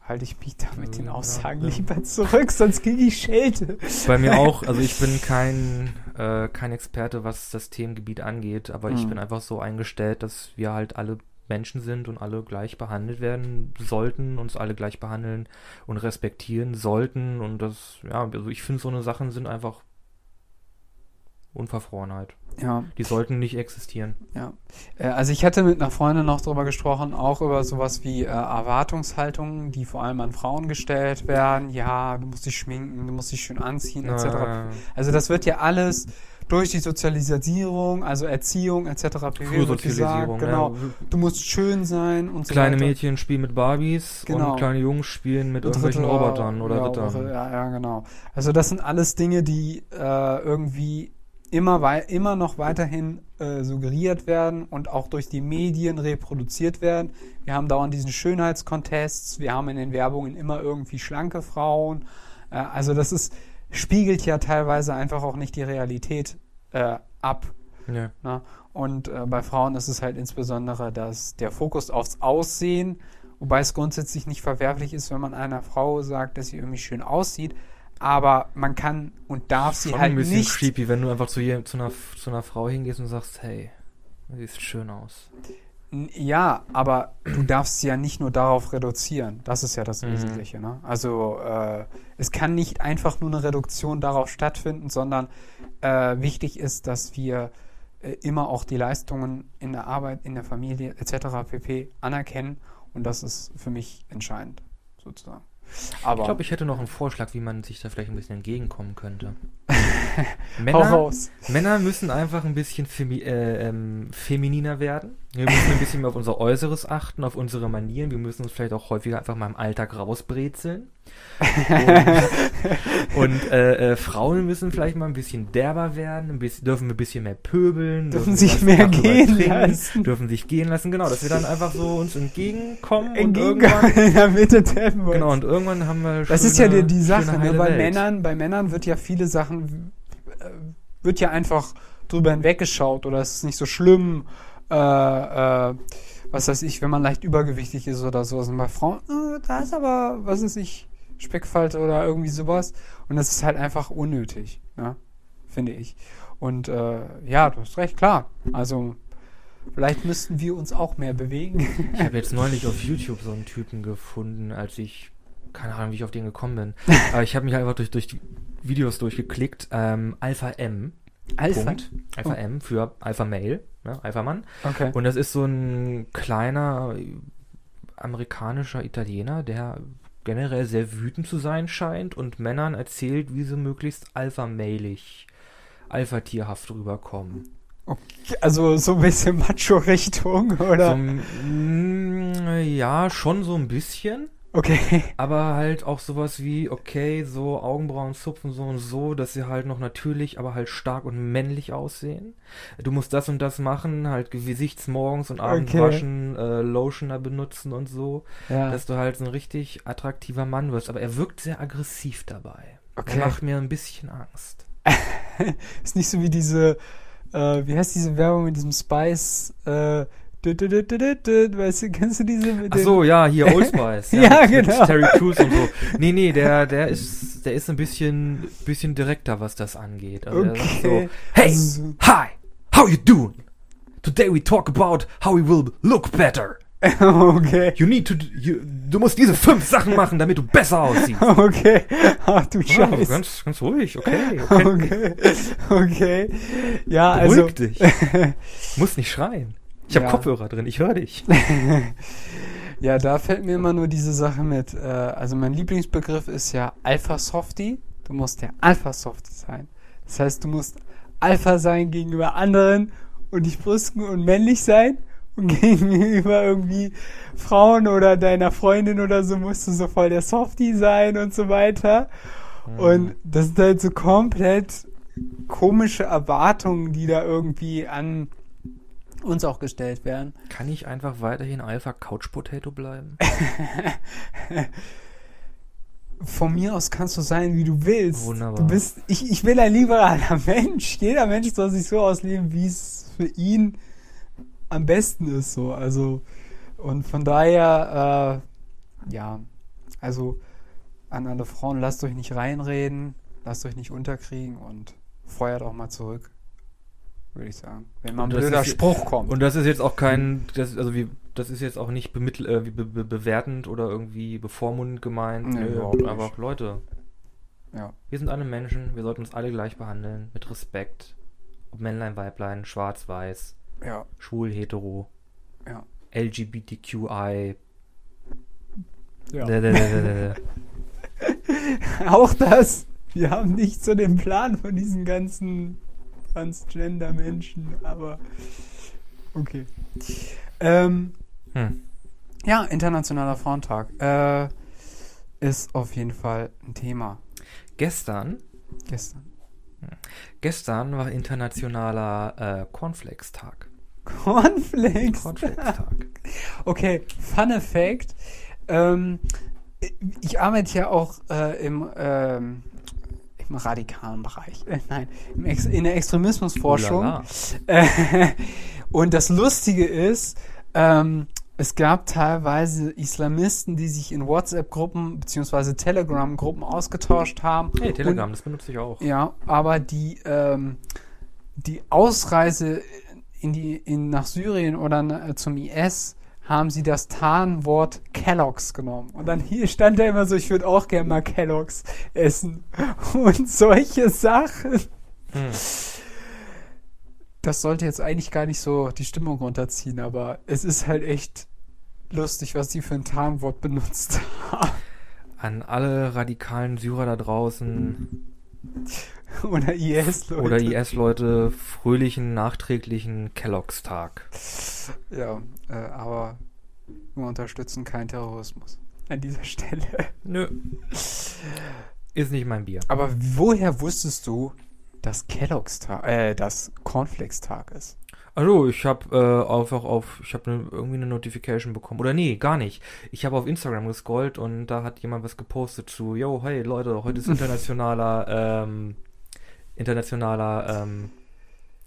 halte ich mich da mit den Aussagen ja, ja. lieber zurück, sonst kriege ich Schelte. Bei mir auch, also ich bin kein, äh, kein Experte, was das Themengebiet angeht, aber mhm. ich bin einfach so eingestellt, dass wir halt alle Menschen sind und alle gleich behandelt werden sollten, uns alle gleich behandeln und respektieren sollten. Und das, ja, also ich finde, so eine Sachen sind einfach Unverfrorenheit. Ja. Die sollten nicht existieren. Ja. Äh, also ich hatte mit einer Freundin noch drüber gesprochen, auch über sowas wie äh, Erwartungshaltungen, die vor allem an Frauen gestellt werden. Ja, du musst dich schminken, du musst dich schön anziehen, etc. Äh, Also das wird ja alles durch die Sozialisierung, also Erziehung etc. Frühsozialisierung. genau. Ja. Du musst schön sein und so Kleine weiter. Mädchen spielen mit Barbies Genau. und kleine Jungs spielen mit irgendwelchen Ritter, Robotern oder ja, Rittern. Ja, ja, genau. Also das sind alles Dinge, die äh, irgendwie immer, wei immer noch weiterhin äh, suggeriert werden und auch durch die Medien reproduziert werden. Wir haben dauernd diesen Schönheitscontests, wir haben in den Werbungen immer irgendwie schlanke Frauen. Äh, also das ist, spiegelt ja teilweise einfach auch nicht die Realität äh, ab. Ja. Ne? Und äh, bei Frauen ist es halt insbesondere dass der Fokus aufs Aussehen, wobei es grundsätzlich nicht verwerflich ist, wenn man einer Frau sagt, dass sie irgendwie schön aussieht, aber man kann und darf sie Schon halt ein bisschen nicht. creepy, wenn du einfach zu, je, zu, einer, zu einer Frau hingehst und sagst, hey, du siehst schön aus. Ja, aber du darfst sie ja nicht nur darauf reduzieren. Das ist ja das Mhm. Wesentliche. Ne? Also äh, es kann nicht einfach nur eine Reduktion darauf stattfinden, sondern äh, wichtig ist, dass wir äh, immer auch die Leistungen in der Arbeit, in der Familie etc. pp. anerkennen und das ist für mich entscheidend sozusagen. Aber Ich glaube, ich hätte noch einen Vorschlag, wie man sich da vielleicht ein bisschen entgegenkommen könnte. Männer. Männer müssen einfach ein bisschen femi äh, ähm, femininer werden. Wir müssen ein bisschen mehr auf unser Äußeres achten, auf unsere Manieren. Wir müssen uns vielleicht auch häufiger einfach mal im Alltag rausbrezeln. Und, und äh, äh, Frauen müssen vielleicht mal ein bisschen derber werden, ein bisschen, dürfen ein bisschen mehr pöbeln, Dürfen den sich mehr gehen lassen. dürfen sich gehen lassen, genau, dass wir dann einfach so uns entgegenkommen und Entgegen irgendwann, in der Mitte Tempos. genau, und irgendwann haben wir Das ist ja die, die Sache. Ne? Bei Welt. Männern, bei Männern wird ja viele Sachen äh, wird ja einfach drüber hinweggeschaut oder es ist nicht so schlimm. Äh, äh, was weiß ich, wenn man leicht übergewichtig ist oder sowas. Und bei Frauen, äh, da ist aber, was weiß ich, Speckfalte oder irgendwie sowas. Und das ist halt einfach unnötig, ne? finde ich. Und äh, ja, du hast recht, klar. Also vielleicht müssten wir uns auch mehr bewegen. Ich habe jetzt neulich auf YouTube so einen Typen gefunden, als ich, keine Ahnung, wie ich auf den gekommen bin. Aber ich habe mich einfach durch, durch die Videos durchgeklickt. Ähm, Alpha M. Punkt. Alpha Oh. M für Alpha Male, ne? Alpha Mann. Okay. Und das ist so ein kleiner amerikanischer Italiener, der generell sehr wütend zu sein scheint und Männern erzählt, wie sie möglichst alpha-mailig, alpha-tierhaft rüberkommen. Also so ein bisschen Macho-Richtung, oder? So, mm, ja, schon so ein bisschen. Okay. Aber halt auch sowas wie, okay, so Augenbrauen zupfen so und so, dass sie halt noch natürlich, aber halt stark und männlich aussehen. Du musst das und das machen, halt Gesichtsmorgens und abends Okay. waschen, äh, Lotioner benutzen und so, Ja. dass du halt so ein richtig attraktiver Mann wirst. Aber er wirkt sehr aggressiv dabei. Okay. Er macht mir ein bisschen Angst. Ist nicht so wie diese, äh, wie heißt diese Werbung mit diesem Spice, äh, weißt du, kennst du diese mit Ach so, ja, hier Old Spice. Ja, mit, genau. Mit Terry Crews und so. Nee, nee, der, der ist, der ist ein bisschen, bisschen direkter, was das angeht. Also Okay. so, hey, hi, how you doing? Today we talk about how we will look better. okay. You need to, you, du musst diese fünf Sachen machen, damit du besser aussiehst. Okay. Ach du Oh, Scheiße. ganz, ganz ruhig, okay. okay. Okay. Okay. Ja, Beruhig also. dich. Muss nicht schreien. Ich habe Ja. Kopfhörer drin, ich höre dich. Ja, da fällt mir immer nur diese Sache mit. Äh, also mein Lieblingsbegriff ist ja Alpha Softie. Du musst der Alpha Softie sein. Das heißt, du musst Alpha sein gegenüber anderen und dich brüsten und männlich sein. Und gegenüber irgendwie Frauen oder deiner Freundin oder so musst du so voll der Softie sein und so weiter. Und das sind halt so komplett komische Erwartungen, die da irgendwie an uns auch gestellt werden. Kann ich einfach weiterhin Alpha Couch Potato bleiben? Von mir aus kannst du sein, wie du willst. Wunderbar. Du bist, ich, ich bin ein liberaler Mensch. Jeder Mensch soll sich so ausleben, wie es für ihn am besten ist. So, also und von daher, äh, ja, also an alle Frauen, lasst euch nicht reinreden, lasst euch nicht unterkriegen und feuert auch mal zurück, würde ich sagen. Wenn mal ein blöder ist- Spruch kommt. Und das ist jetzt auch kein, das, also wie, das ist jetzt auch nicht bemittel, äh, wie be, be, bewertend oder irgendwie bevormundend gemeint. Nee, Nö, überhaupt nicht. einfach Leute. Ja. Wir sind alle Menschen, wir sollten uns alle gleich behandeln, mit Respekt. Ob Männlein, Weiblein, schwarz, weiß, Ja, schwul, hetero, ja. LGBTQI. ja. Dä, dä, dä. Auch das. Wir haben nicht so den Plan von diesen ganzen Transgender-Menschen, aber okay. Ähm, Hm. ja, Internationaler Frauentag äh, ist auf jeden Fall ein Thema. Gestern, Gestern. gestern war internationaler äh, Cornflakes-Tag. Cornflakes. Cornflakes-Tag. Okay, Fun Fact. Ähm, ich arbeite ja auch äh, im, ähm, im radikalen Bereich. Äh, nein, in der Extremismusforschung. Äh, und das Lustige ist, ähm, es gab teilweise Islamisten, die sich in WhatsApp-Gruppen bzw. Telegram-Gruppen ausgetauscht haben. Hey, Telegram, das benutze ich auch. Und, ja, aber die, ähm, die Ausreise in die, in, nach Syrien oder na- zum IS haben sie das Tarnwort Kellogg's genommen. Und dann hier stand da immer so, ich würde auch gerne mal Kellogg's essen. Und solche Sachen. Hm. Das sollte jetzt eigentlich gar nicht so die Stimmung runterziehen, aber es ist halt echt lustig, was die für ein Tarnwort benutzt haben. An alle radikalen Syrer da draußen Oder IS-Leute. oder IS-Leute, fröhlichen, nachträglichen Kellogg's-Tag. Ja, äh, aber wir unterstützen keinen Terrorismus an dieser Stelle. Nö. Ist nicht mein Bier. Aber woher wusstest du, dass Kellogg's Tag, äh, dass Cornflakes Tag ist? Also, ich habe äh, einfach auf, ich habe ne, irgendwie eine Notification bekommen. Oder nee, gar nicht. Ich habe auf Instagram gescrollt und da hat jemand was gepostet zu, yo, hey Leute, heute ist internationaler, ähm, internationaler ähm,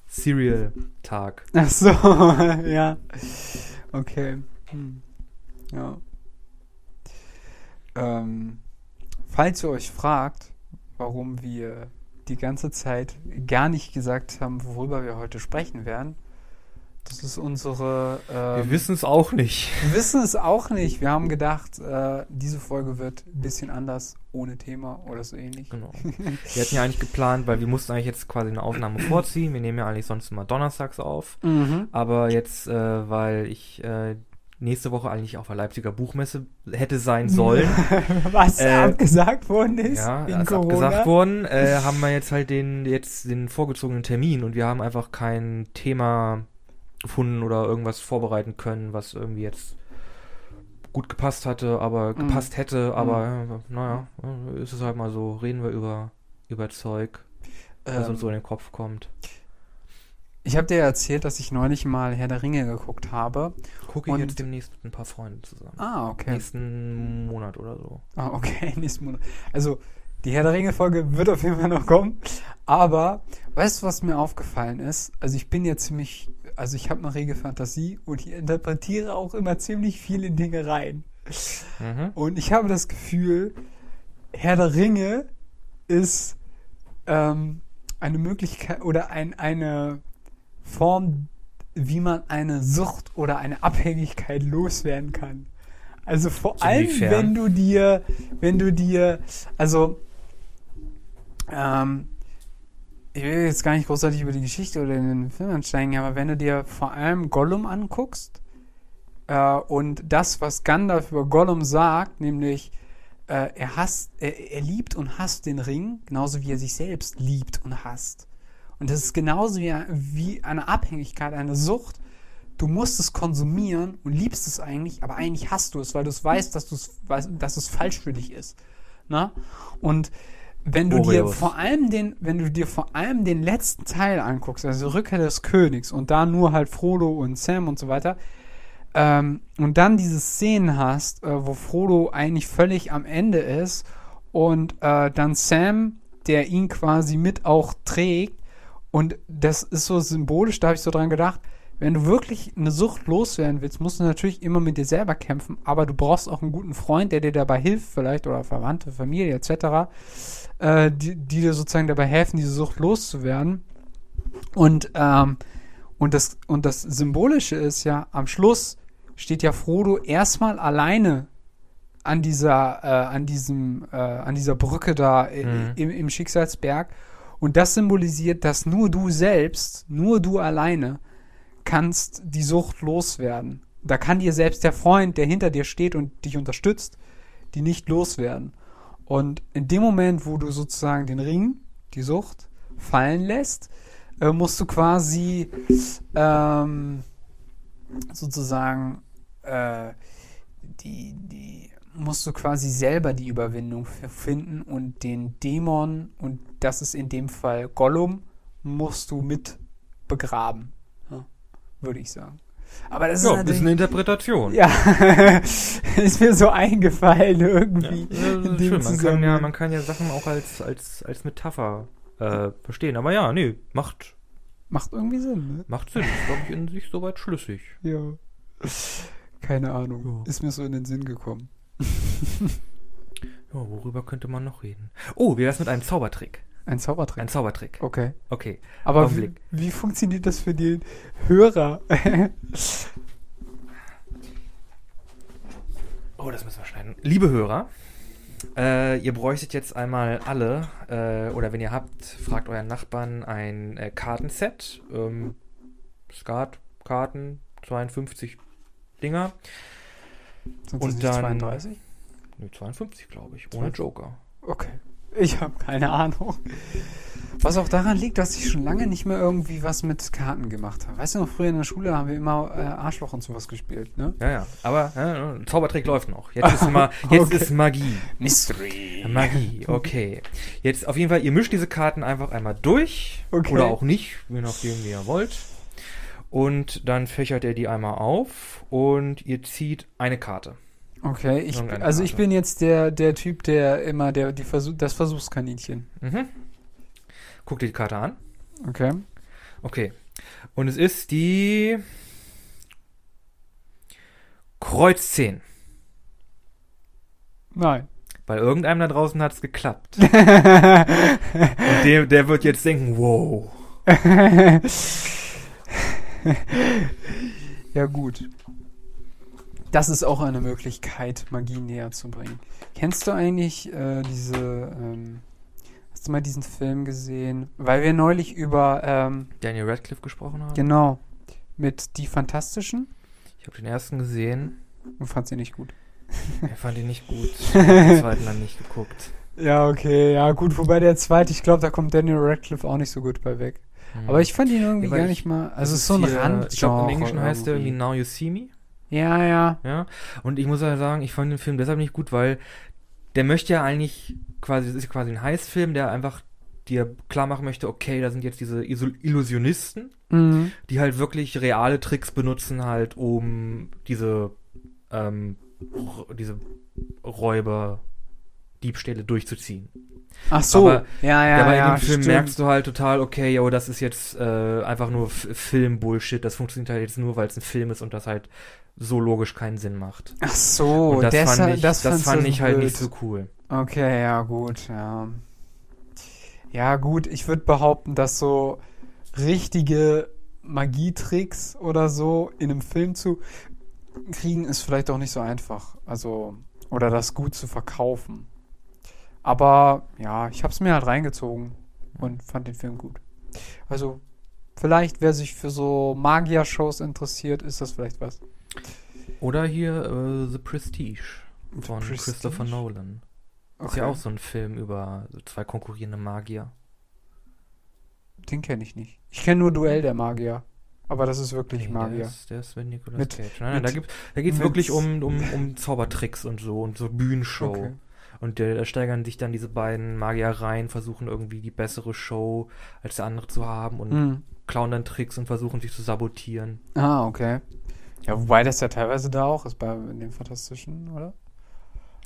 Cereal-Tag. Ach so, ja. Okay. Hm. Ja. Ähm, falls ihr euch fragt, warum wir die ganze Zeit gar nicht gesagt haben, worüber wir heute sprechen werden, das ist unsere. Wir Ähm, wissen es auch nicht. wir wissen es auch nicht. Wir haben gedacht, äh, diese Folge wird ein bisschen anders, ohne Thema oder so ähnlich. Genau. Wir hatten ja eigentlich geplant, weil wir mussten eigentlich jetzt quasi eine Aufnahme vorziehen. Wir nehmen ja eigentlich sonst immer donnerstags auf. Mhm. Aber jetzt, äh, weil ich äh, nächste Woche eigentlich auf der Leipziger Buchmesse hätte sein sollen, Was Äh, abgesagt worden ist ja, wegen ist abgesagt worden, äh, haben wir jetzt halt den jetzt den vorgezogenen Termin und wir haben einfach kein Thema gefunden oder irgendwas vorbereiten können, was irgendwie jetzt gut gepasst hatte, aber Mhm. gepasst hätte, aber äh, naja, ist es halt mal so, reden wir über über Zeug, was Ähm, uns so in den Kopf kommt. Ich habe dir ja erzählt, dass ich neulich mal Herr der Ringe geguckt habe. Gucke ich jetzt demnächst mit ein paar Freunden zusammen. Ah, okay. Nächsten Monat oder so. Ah, okay, nächsten Monat. Also, die Herr der Ringe-Folge wird auf jeden Fall noch kommen. Aber, weißt du, was mir aufgefallen ist? Also, ich bin ja ziemlich, also ich habe eine rege Fantasie und ich interpretiere auch immer ziemlich viele Dinge rein. Mhm. Und ich habe das Gefühl, Herr der Ringe ist ähm, eine Möglichkeit oder ein, eine Form, wie man eine Sucht oder eine Abhängigkeit loswerden kann. Also vor allem, wenn du dir, wenn du dir, also ähm, ich will jetzt gar nicht großartig über die Geschichte oder in den Film ansteigen, aber wenn du dir vor allem Gollum anguckst äh, und das, was Gandalf über Gollum sagt, nämlich äh, er hasst, er, er liebt und hasst den Ring, genauso wie er sich selbst liebt und hasst. Und das ist genauso wie, wie eine Abhängigkeit, eine Sucht. Du musst es konsumieren und liebst es eigentlich, aber eigentlich hast du es, weil du es weißt, dass, du's, dass es falsch für dich ist. Na? Und wenn du dir Oreos. vor allem den, wenn du dir vor allem den letzten Teil anguckst, also Rückkehr des Königs und da nur halt Frodo und Sam und so weiter, ähm, und dann diese Szenen hast, äh, wo Frodo eigentlich völlig am Ende ist und äh, dann Sam, der ihn quasi mit auch trägt, und das ist so symbolisch, da habe ich so dran gedacht, wenn du wirklich eine Sucht loswerden willst, musst du natürlich immer mit dir selber kämpfen, aber du brauchst auch einen guten Freund, der dir dabei hilft, vielleicht, oder Verwandte, Familie etc., äh, die, die dir sozusagen dabei helfen, diese Sucht loszuwerden. Und, ähm, und, das, und das Symbolische ist ja, am Schluss steht ja Frodo erstmal alleine an dieser, äh, an diesem, äh, an dieser Brücke da i- Mhm. im, im Schicksalsberg. Und das symbolisiert, dass nur du selbst, nur du alleine kannst die Sucht loswerden. Da kann dir selbst der Freund, der hinter dir steht und dich unterstützt, die nicht loswerden. Und in dem Moment, wo du sozusagen den Ring, die Sucht, fallen lässt, äh, musst du quasi ähm, sozusagen äh, die, die musst du quasi selber die Überwindung finden und den Dämon, und das ist in dem Fall Gollum, musst du mit begraben. Ja, würde ich sagen. Aber das ja, ist, ist eine Interpretation. Ja, ist mir so eingefallen irgendwie. Ja, schön. Man, kann ja, man kann ja Sachen auch als, als, als Metapher äh, verstehen. Aber ja, nee, macht. Macht irgendwie Sinn, ne? Macht Sinn. Ist, glaube ich, in sich soweit schlüssig. Ja. Keine Ahnung. Ja. Ist mir so in den Sinn gekommen. ja, worüber könnte man noch reden? Oh, wie wär's mit einem Zaubertrick? Ein Zaubertrick? Ein Zaubertrick. Okay. Okay. Aber wie, wie, funktioniert das für den Hörer? oh, das müssen wir schneiden. Liebe Hörer, äh, ihr bräuchtet jetzt einmal alle, äh, oder wenn ihr habt, fragt euren Nachbarn ein äh, Kartenset. Ähm, Skat, Karten, 52 Dinger. Sind und dann 32? Ne, 52, glaube ich, ohne Joker. Okay. Ich habe keine Ahnung. Was auch daran liegt, dass ich schon lange nicht mehr irgendwie was mit Karten gemacht habe. Weißt du noch, früher in der Schule haben wir immer äh, Arschloch und sowas gespielt, ne? Ja, ja. Aber äh, Zaubertrick läuft noch. Jetzt, ist, ma jetzt okay. ist Magie. Mystery. Magie, okay. Jetzt auf jeden Fall, ihr mischt diese Karten einfach einmal durch. Okay. Oder auch nicht, je nachdem, wie ihr wollt. Und dann fächert er die einmal auf und ihr zieht eine Karte. Okay, ich, also ich bin jetzt der, der Typ, der immer der, die Versuch, das Versuchskaninchen. Mhm. Guck dir die Karte an. Okay. Okay. Und es ist die Kreuz 10. Nein. Weil irgendeinem da draußen hat es geklappt. Und der, der wird jetzt denken, wow. ja, gut. Das ist auch eine Möglichkeit, Magie näher zu bringen. Kennst du eigentlich äh, diese, ähm, hast du mal diesen Film gesehen? Weil wir neulich über ähm, Daniel Radcliffe gesprochen haben. Genau. Mit Die Fantastischen. Ich habe den ersten gesehen. Und fand sie nicht gut. Ich fand ihn nicht gut. Ich habe den zweiten dann nicht geguckt. Ja, okay. Ja, gut. Wobei der zweite, ich glaube, da kommt Daniel Radcliffe auch nicht so gut bei weg. Hm. Aber ich fand ihn irgendwie ja, gar nicht mal. Also, es ist so ein. Ich glaube, im Englischen heißt der wie Now You See Me. Ja, ja. Ja. Und ich muss ja sagen, ich fand den Film deshalb nicht gut, weil der möchte ja eigentlich quasi, das ist quasi ein Heißfilm, der einfach dir klar machen möchte, okay, da sind jetzt diese Illusionisten, mhm. die halt wirklich reale Tricks benutzen, halt, um diese, ähm, diese Räuber, Diebstähle durchzuziehen. Ach so, aber, ja, ja. Aber in dem Film stimmt. merkst du halt total, okay, yo, das ist jetzt äh, einfach nur Film-Bullshit. Das funktioniert halt jetzt nur, weil es ein Film ist und das halt so logisch keinen Sinn macht. Ach so, und das deshalb, fand ich, das, das fand ich halt nicht so cool. Okay, ja, gut, ja. Ja, gut, ich würde behaupten, dass so richtige Magietricks oder so in einem Film zu kriegen, ist vielleicht auch nicht so einfach. Also, oder das gut zu verkaufen. Aber ja, ich habe es mir halt reingezogen und fand den Film gut. Also, vielleicht, wer sich für so Magier-Shows interessiert, ist das vielleicht was. Oder hier uh, The Prestige von Prestige? Christopher Nolan. Okay. Ist ja auch so ein Film über zwei konkurrierende Magier. Den kenne ich nicht. Ich kenne nur Duell der Magier. Aber das ist wirklich nee, Magier. Der ist, der ist mit Nicolas mit, Cage. Nein, nein, mit, da geht es wirklich um, um, um Zaubertricks und so und so Bühnenshow. Okay. Und da steigern sich dann diese beiden Magier rein, versuchen irgendwie die bessere Show als der andere zu haben und mhm. klauen dann Tricks und versuchen sich zu sabotieren. Ah, okay. Ja, wobei das ja teilweise da auch ist bei den Fantastischen, oder?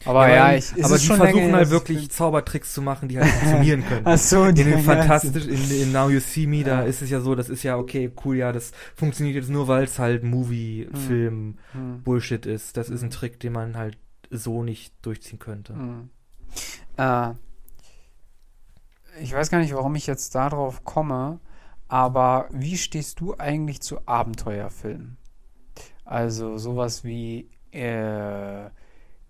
Aber ja, ja ich, aber die versuchen halt wirklich Zaubertricks zu machen, die halt funktionieren können. Ach so, die in den fantastisch, in, in, Now You See Me, ja. da ist es ja so, das ist ja okay, cool, ja, das funktioniert jetzt nur, weil es halt Movie, hm. Film, hm. Bullshit ist. Das ist ein Trick, den man halt so nicht durchziehen könnte. Mhm. Äh, ich weiß gar nicht, warum ich jetzt darauf komme, aber wie stehst du eigentlich zu Abenteuerfilmen? Also sowas wie äh,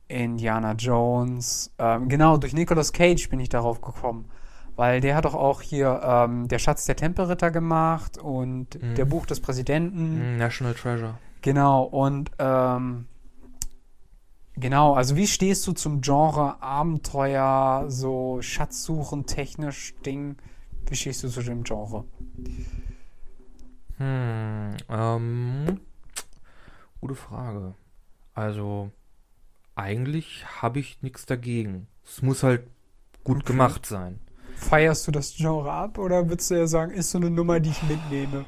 Indiana Jones. Ähm, genau, durch Nicolas Cage bin ich darauf gekommen. Weil der hat doch auch hier ähm, Der Schatz der Tempelritter gemacht und Mhm. der Buch des Präsidenten. Mm, National Treasure. Genau, und ähm, genau, also wie stehst du zum Genre Abenteuer, so Schatzsuchen, technisch Ding? Wie stehst du zu dem Genre? Hm, ähm, gute Frage. Also, eigentlich habe ich nichts dagegen. Es muss halt gut Okay. gemacht sein. Feierst du das Genre ab oder würdest du ja sagen, ist so eine Nummer, die ich mitnehme?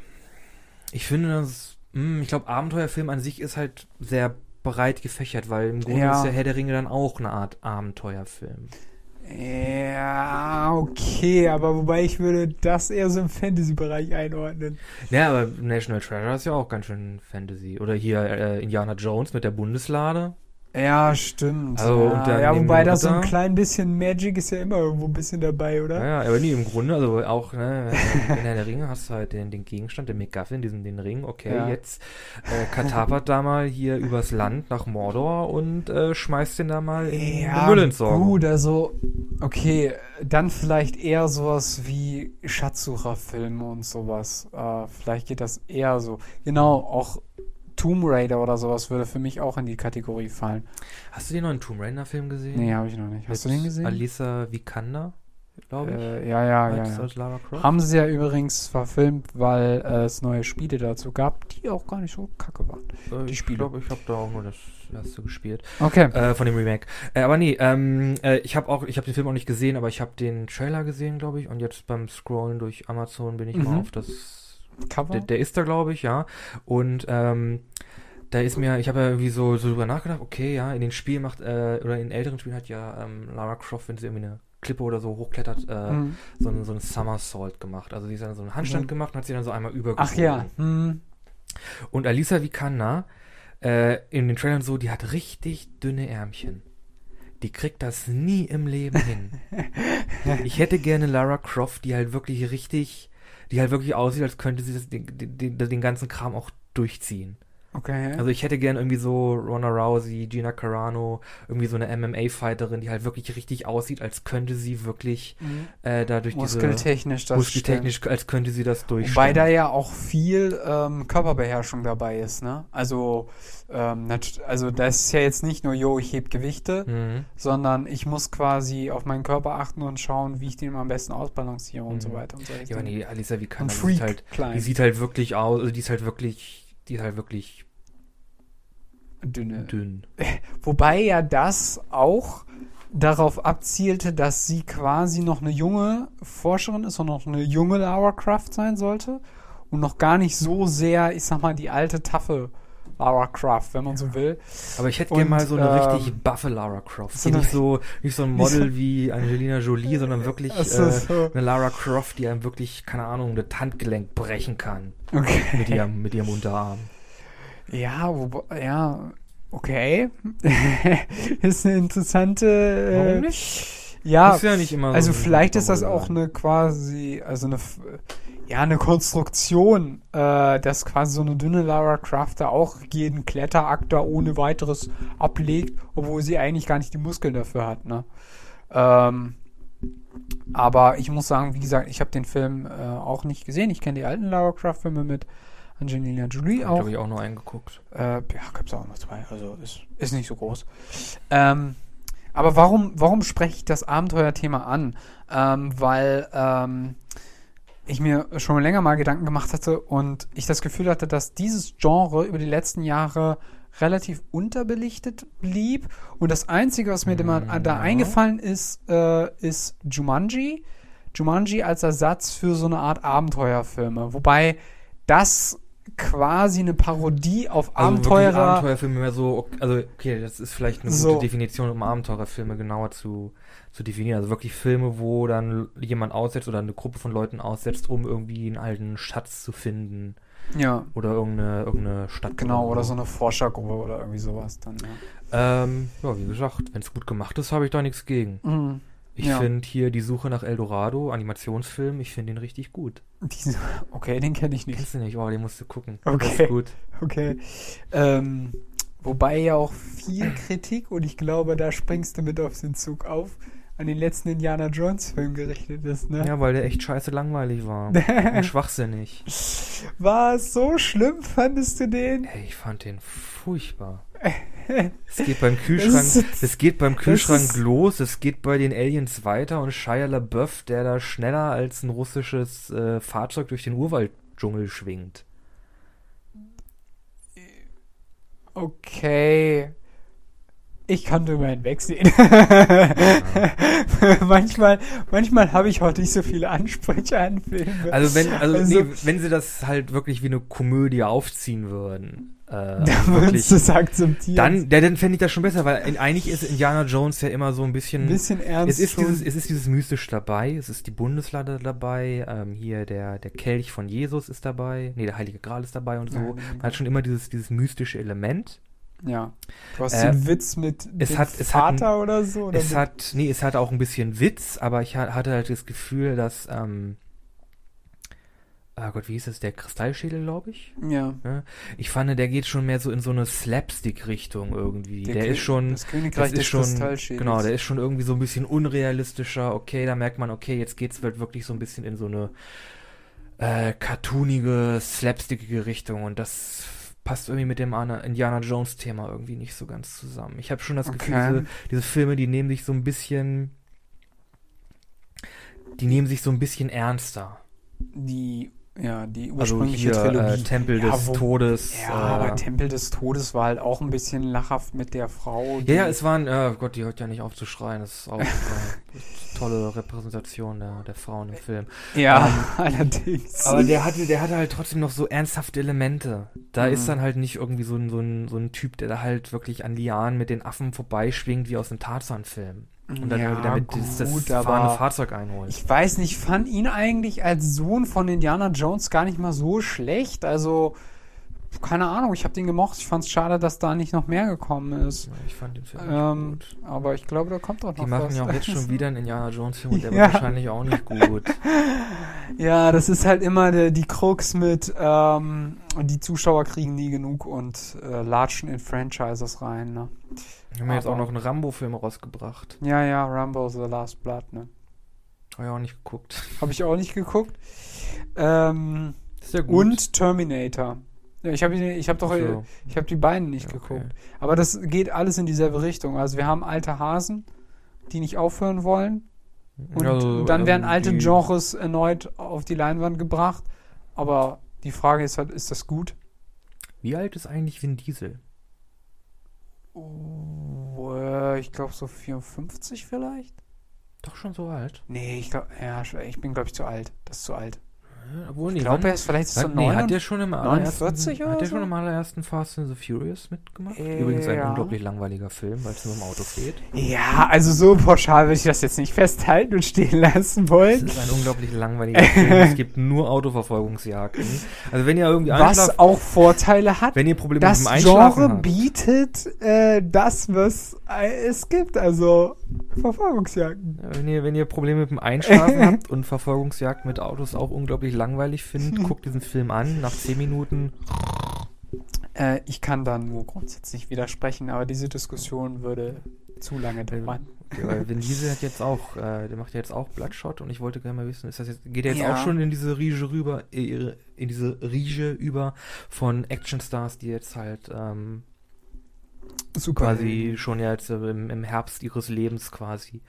Ich finde, das, hm, ich glaube, Abenteuerfilm an sich ist halt sehr breit gefächert, weil im Grunde Ja. ist der Herr der Ringe dann auch eine Art Abenteuerfilm. Ja, okay, aber wobei ich würde das eher so im Fantasy-Bereich einordnen. Ja, aber National Treasure ist ja auch ganz schön Fantasy. Oder hier äh, Indiana Jones mit der Bundeslade. Ja, stimmt. Also, ja, und dann ja, wobei da so ein klein bisschen Magic ist ja immer irgendwo ein bisschen dabei, oder? Ja, ja, aber nie im Grunde, also auch, ne, in der Ringe hast du halt den, den Gegenstand, den McGuffin, diesen, den Ring, okay, Ja. jetzt äh, katapert da mal hier übers Land nach Mordor und äh, schmeißt den da mal in Ja, Müllentsorgung. gut, also, okay, dann vielleicht eher sowas wie Schatzsucherfilme und sowas. Äh, vielleicht geht das eher so. Genau, auch Tomb Raider oder sowas würde für mich auch in die Kategorie fallen. Hast du den neuen Tomb Raider-Film gesehen? Nee, habe ich noch nicht. Hast du den gesehen? Alisa Vikander, glaube ich. Äh, ja, ja, ja. ja. Haben sie ja übrigens verfilmt, weil äh, es neue Spiele dazu gab, die auch gar nicht so kacke waren. Äh, die ich Spiele. glaube, ich habe da auch nur das erste gespielt. Okay. Äh, von dem Remake. Äh, aber nee, ähm, äh, ich habe auch, ich habe den Film auch nicht gesehen, aber ich habe den Trailer gesehen, glaube ich. Und jetzt beim Scrollen durch Amazon bin ich Mhm. mal auf das Cover? Der, der ist da, glaube ich, ja. Und ähm, da ist mir, ich habe ja irgendwie so, so drüber nachgedacht, okay, ja, in den Spielen macht, äh, oder in älteren Spielen hat ja ähm, Lara Croft, wenn sie irgendwie eine Klippe oder so hochklettert, äh, Mhm. so, einen, so einen Somersault gemacht. Also sie ist dann so einen Handstand Mhm. gemacht und hat sie dann so einmal übergezogen. Ach ja. Hm. Und Alisa Vikander, äh, in den Trailern so, die hat richtig dünne Ärmchen. Die kriegt das nie im Leben hin. ich hätte gerne Lara Croft, die halt wirklich richtig, die halt wirklich aussieht, als könnte sie das, den, den, den ganzen Kram auch durchziehen. Okay. Also ich hätte gerne irgendwie so Ronda Rousey, Gina Carano, irgendwie so eine MMA-Fighterin, die halt wirklich richtig aussieht, als könnte sie wirklich Mhm. äh, dadurch diese Muskeltechnisch das muskeltechnisch, als könnte sie das stimmt. durchstehen. Wobei da ja auch viel ähm, Körperbeherrschung dabei ist, ne? Also, ähm, also das ist ja jetzt nicht nur, yo, ich heb Gewichte, mhm. sondern ich muss quasi auf meinen Körper achten und schauen, wie ich den am besten ausbalanciere und so Mhm. weiter und so. Ja, aber nee, Alisa Vikander, und die sieht Freak halt, klein, die sieht halt wirklich aus, also die ist halt wirklich, die ist halt wirklich dünne. dünn. Wobei ja das auch darauf abzielte, dass sie quasi noch eine junge Forscherin ist und noch eine junge Lara Croft sein sollte und noch gar nicht so sehr, ich sag mal, die alte taffe Lara Croft, wenn man so will. Aber ich hätte gerne mal so eine ähm, richtig buffe Lara Croft. so nicht so, nicht so ein Model wie Angelina Jolie, sondern wirklich so, äh, so. eine Lara Croft, die einem wirklich, keine Ahnung, das Handgelenk brechen kann. Okay. Mit ihrem, mit ihrem Unterarm. Ja, wobei, ja, okay. ist eine interessante. Äh, Warum nicht? Ja, ist ja nicht immer so also vielleicht ist das auch sein. eine quasi, also eine, ja, eine Konstruktion, äh, dass quasi so eine dünne Lara Croft da auch jeden Kletterakt da ohne weiteres ablegt, obwohl sie eigentlich gar nicht die Muskeln dafür hat, ne? Ähm, aber ich muss sagen, wie gesagt, ich habe den Film äh, auch nicht gesehen. Ich kenne die alten Lara Croft-Filme mit Angelina Jolie auch. glaube ich, auch nur eingeguckt. Äh, ja, gibt's auch noch zwei. Also ist, ist nicht so groß. Ähm, aber warum, warum spreche ich das Abenteuerthema an? Ähm, weil ähm, ich mir schon länger mal Gedanken gemacht hatte und ich das Gefühl hatte, dass dieses Genre über die letzten Jahre relativ unterbelichtet blieb. Und das Einzige, was mir da- Mm, da ja. eingefallen ist, äh, ist Jumanji. Jumanji als Ersatz für so eine Art Abenteuerfilme. Wobei das quasi eine Parodie auf Also Abenteurer. Abenteuerfilme mehr so, also okay, das ist vielleicht eine So. gute Definition, um Abenteuerfilme genauer zu, zu definieren. Also wirklich Filme, wo dann jemand aussetzt oder eine Gruppe von Leuten aussetzt, um irgendwie einen alten Schatz zu finden Ja, oder irgendeine, irgendeine Stadt. genau, oder so eine Forschergruppe oder irgendwie sowas dann, ja. Ähm, ja, wie gesagt, wenn es gut gemacht ist, habe ich da nichts gegen. Mhm. Ich Ja. finde hier die Suche nach Eldorado, Animationsfilm, ich finde den richtig gut. Diese, okay, den kenne ich nicht. Kennst du nicht? Oh, den musst du gucken. Okay. Gut. Okay. Ähm, wobei ja auch viel Kritik, und ich glaube, da springst du mit auf den Zug auf, an den letzten Indiana Jones Film gerichtet ist, ne? Ja, weil der echt scheiße langweilig war. und schwachsinnig. War es so schlimm, fandest du den? Ey, ich fand den furchtbar. es geht beim Kühlschrank, es geht beim Kühlschrank los, es geht bei den Aliens weiter und Shia LaBeouf, der da schneller als ein russisches äh, Fahrzeug durch den Urwalddschungel schwingt. Okay. Ich kann drüber hinwegsehen. manchmal manchmal habe ich heute nicht so viele Ansprüche an Filme. Also wenn, also, also nee, wenn sie das halt wirklich wie eine Komödie aufziehen würden. Äh, da also würdest du es akzeptieren. Dann, ja, dann fände ich das schon besser, weil in, eigentlich ist Indiana Jones ja immer so ein bisschen. Ein bisschen ernst. Es ist, dieses, es ist dieses Mystisch dabei, es ist die Bundeslade dabei, ähm, hier der, der Kelch von Jesus ist dabei, nee, der Heilige Gral ist dabei und so. Man hat schon immer dieses, dieses mystische Element. Ja. Du hast äh, den Witz mit es dem hat, es Vater hat, oder so? Oder es hat, nee, es hat auch ein bisschen Witz, aber ich hatte halt das Gefühl, dass, ähm, ah Gott, wie hieß es, der Kristallschädel, glaube ich? Ja. ja. Ich fand, der geht schon mehr so in so eine Slapstick-Richtung irgendwie. Der, der ist schon, das Königreich das ist schon, genau, der ist schon irgendwie so ein bisschen unrealistischer. Okay, da merkt man, okay, jetzt geht's halt wirklich so ein bisschen in so eine äh, cartoonige, slapstickige Richtung und das passt irgendwie mit dem Indiana Jones Thema irgendwie nicht so ganz zusammen. Ich habe schon das Gefühl, diese, diese, Filme, die nehmen sich so ein bisschen, die nehmen sich so ein bisschen ernster. Die ja, die also ursprüngliche also hier, Trilogie. Äh, Tempel ja, des wo, Todes. Ja, äh, aber Tempel des Todes war halt auch ein bisschen lachhaft mit der Frau. Ja, ja, es waren, äh, Gott, die hört ja nicht auf zu schreien. Das ist auch eine äh, tolle Repräsentation der, der Frauen im Film. Ja, ähm, allerdings. Aber der hatte, der hatte halt trotzdem noch so ernsthafte Elemente. Da mhm. ist dann halt nicht irgendwie so ein, so, ein, so ein Typ, der da halt wirklich an Lianen mit den Affen vorbeischwingt, wie aus einem Tarzan-Film. Und dann ja, wieder mit gut, das, das fahrende Fahrzeug einholen. Ich weiß nicht, fand ihn eigentlich als Sohn von Indiana Jones gar nicht mal so schlecht. Also, keine Ahnung, ich habe den gemocht. Ich fand es schade, dass da nicht noch mehr gekommen ist. Ja, ich fand den Film ähm, gut. Aber ich glaube, da kommt auch noch Die machen was. ja auch jetzt schon wieder einen Indiana Jones Film und der ja. wird wahrscheinlich auch nicht gut. Ja, das ist halt immer die, die Krux mit, ähm, die Zuschauer kriegen nie genug und äh, latschen in Franchises rein. Ne? Haben wir jetzt auch noch einen Rambo-Film rausgebracht. Ja, ja, Rambo The Last Blood, ne? Habe ich auch nicht geguckt. Habe ich auch nicht geguckt. Ähm, ist ja gut. Und Terminator. Ja, ich habe ich hab doch, so. ich habe die beiden nicht okay. geguckt. Aber das geht alles in dieselbe Richtung. Also wir haben alte Hasen, die nicht aufhören wollen. Und also, dann werden ähm, alte Genres erneut auf die Leinwand gebracht. Aber die Frage ist halt, ist das gut? Wie alt ist eigentlich Vin Diesel? Oh, äh, ich glaube so 54 vielleicht. Doch schon so alt? Nee, ich glaube, ja, ich bin glaube ich zu alt. Das ist zu alt. Obwohl, ich glaube, er ist vielleicht so nee, hat der schon im 49 oder Hat der schon im allerersten Fast and the Furious mitgemacht? Äh, Übrigens ein ja. unglaublich langweiliger Film, weil es nur im Auto geht. Ja, also so pauschal würde ich das jetzt nicht festhalten und stehen lassen wollen. Es ist ein unglaublich langweiliger Film. es gibt nur Autoverfolgungsjagden. Also wenn ihr irgendwie Was auch Vorteile hat. Wenn ihr Probleme mit dem Einschlafen Genre habt. bietet äh, das, was äh, es gibt. Also Verfolgungsjagden. Ja, wenn, ihr, wenn ihr Probleme mit dem Einschlafen habt und Verfolgungsjagd mit Autos auch unglaublich langweilig findet, guckt diesen Film an. Nach 10 Minuten. Äh, ich kann da nur grundsätzlich widersprechen, aber diese Diskussion würde zu lange dauern. Ja, Vin Diesel hat jetzt auch, äh, der macht ja jetzt auch Bloodshot und ich wollte gerne mal wissen, ist das jetzt, geht er jetzt ja. auch schon in diese Riege rüber, äh, in diese Riege über von Actionstars, die jetzt halt ähm, Super. quasi schon jetzt im, im Herbst ihres Lebens quasi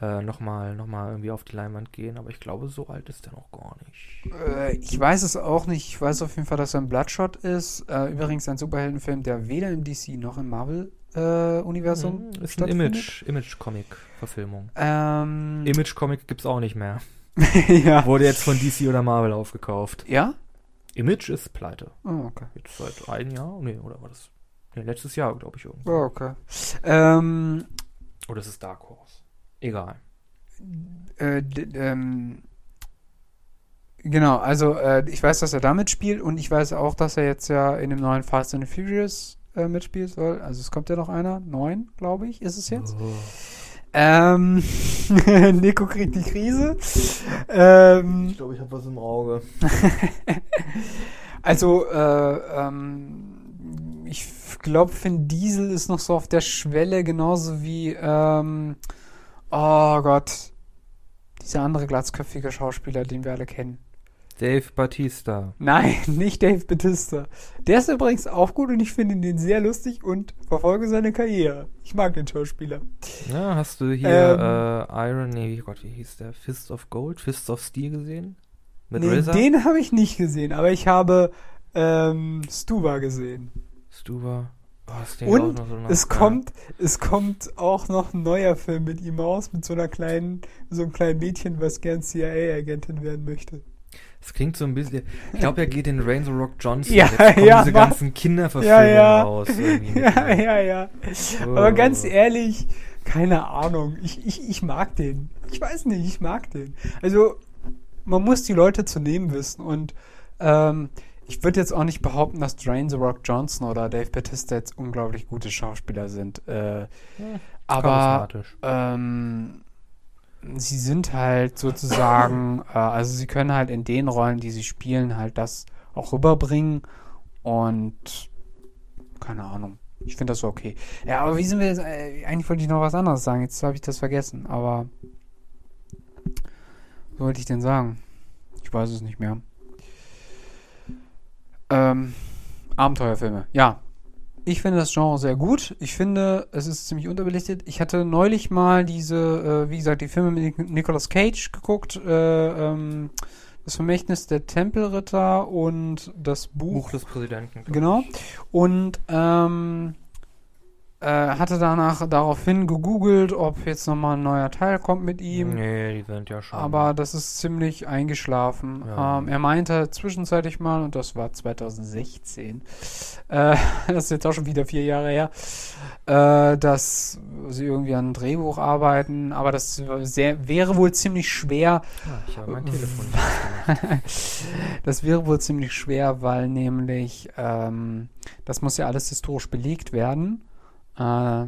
äh, nochmal noch mal irgendwie auf die Leinwand gehen. Aber ich glaube, so alt ist der noch gar nicht. Äh, ich weiß es auch nicht. Ich weiß auf jeden Fall, dass er ein Bloodshot ist. Äh, übrigens ein Superheldenfilm, der weder im DC noch im Marvel-Universum äh, ist ein Image, Image-Comic-Verfilmung. Ähm, Image-Comic gibt es auch nicht mehr. ja. Wurde jetzt von DC oder Marvel aufgekauft. Ja? Image ist pleite. Oh, okay. Jetzt seit einem Jahr? Nee, oder war das? Nee, letztes Jahr, glaube ich, irgendwie. Oh, okay. Ähm, Oder ist es Dark Horse? Egal. Äh, ähm, genau, also äh, ich weiß, dass er damit spielt und ich weiß auch, dass er jetzt ja in dem neuen Fast and Furious äh, mitspielen soll. Also es kommt ja noch einer, neun, glaube ich, ist es jetzt. Oh. Ähm, Nico kriegt die Krise. Ähm, ich glaube, ich habe was im Auge. also, äh, ähm, ich glaube, Finn Diesel ist noch so auf der Schwelle, genauso wie ähm, Oh Gott. Dieser andere glatzköpfige Schauspieler, den wir alle kennen. Dave Batista. Nein, nicht Dave Batista. Der ist übrigens auch gut und ich finde ihn sehr lustig und verfolge seine Karriere. Ich mag den Schauspieler. Ja, hast du hier ähm, äh, Iron, nee, Gott, wie hieß der? Fist of Gold, Fist of Steel gesehen? Mit nee, RZA? den habe ich nicht gesehen, aber ich habe ähm, Stuba gesehen. Stuba. Oh, und so es ja. kommt, es kommt auch noch ein neuer Film mit ihm aus, mit so einer kleinen, so einem kleinen Mädchen, was gern CIA-Agentin werden möchte. Das klingt so ein bisschen. Ich glaube, er geht in Rain the Rock Johnson. Ja, Jetzt kommen ja, diese Mann. ganzen Kinderverfilmungen ja, ja. raus. Ja, ja, ja. Oh. Aber ganz ehrlich, keine Ahnung. Ich, ich, ich mag den. Ich weiß nicht, ich mag den. Also, man muss die Leute zu nehmen wissen. Und ähm, ich würde jetzt auch nicht behaupten, dass Drain the Rock Johnson oder Dave Bautista jetzt unglaublich gute Schauspieler sind. Äh, ja, aber ähm, sie sind halt sozusagen, äh, also sie können halt in den Rollen, die sie spielen, halt das auch rüberbringen. Und keine Ahnung. Ich finde das so okay. Ja, aber wie sind wir jetzt? Äh, eigentlich wollte ich noch was anderes sagen. Jetzt habe ich das vergessen. Aber was wollte ich denn sagen? Ich weiß es nicht mehr. Ähm, Abenteuerfilme. Ja. Ich finde das Genre sehr gut. Ich finde, es ist ziemlich unterbelichtet. Ich hatte neulich mal diese, äh, wie gesagt, die Filme mit Nicolas Cage geguckt. Äh, ähm, das Vermächtnis der Tempelritter und das Buch, Buch des Präsidenten. Genau. Und ähm, äh, hatte danach daraufhin gegoogelt, ob jetzt nochmal ein neuer Teil kommt mit ihm. Nee, die sind ja schon. Aber das ist ziemlich eingeschlafen. Ja. Ähm, er meinte zwischenzeitlich mal, und das war 2016, äh, das ist jetzt auch schon wieder vier Jahre her, äh, dass sie irgendwie an einem Drehbuch arbeiten, aber das sehr, wäre wohl ziemlich schwer. Ah, ich habe mein Telefon Das wäre wohl ziemlich schwer, weil nämlich ähm, das muss ja alles historisch belegt werden äh,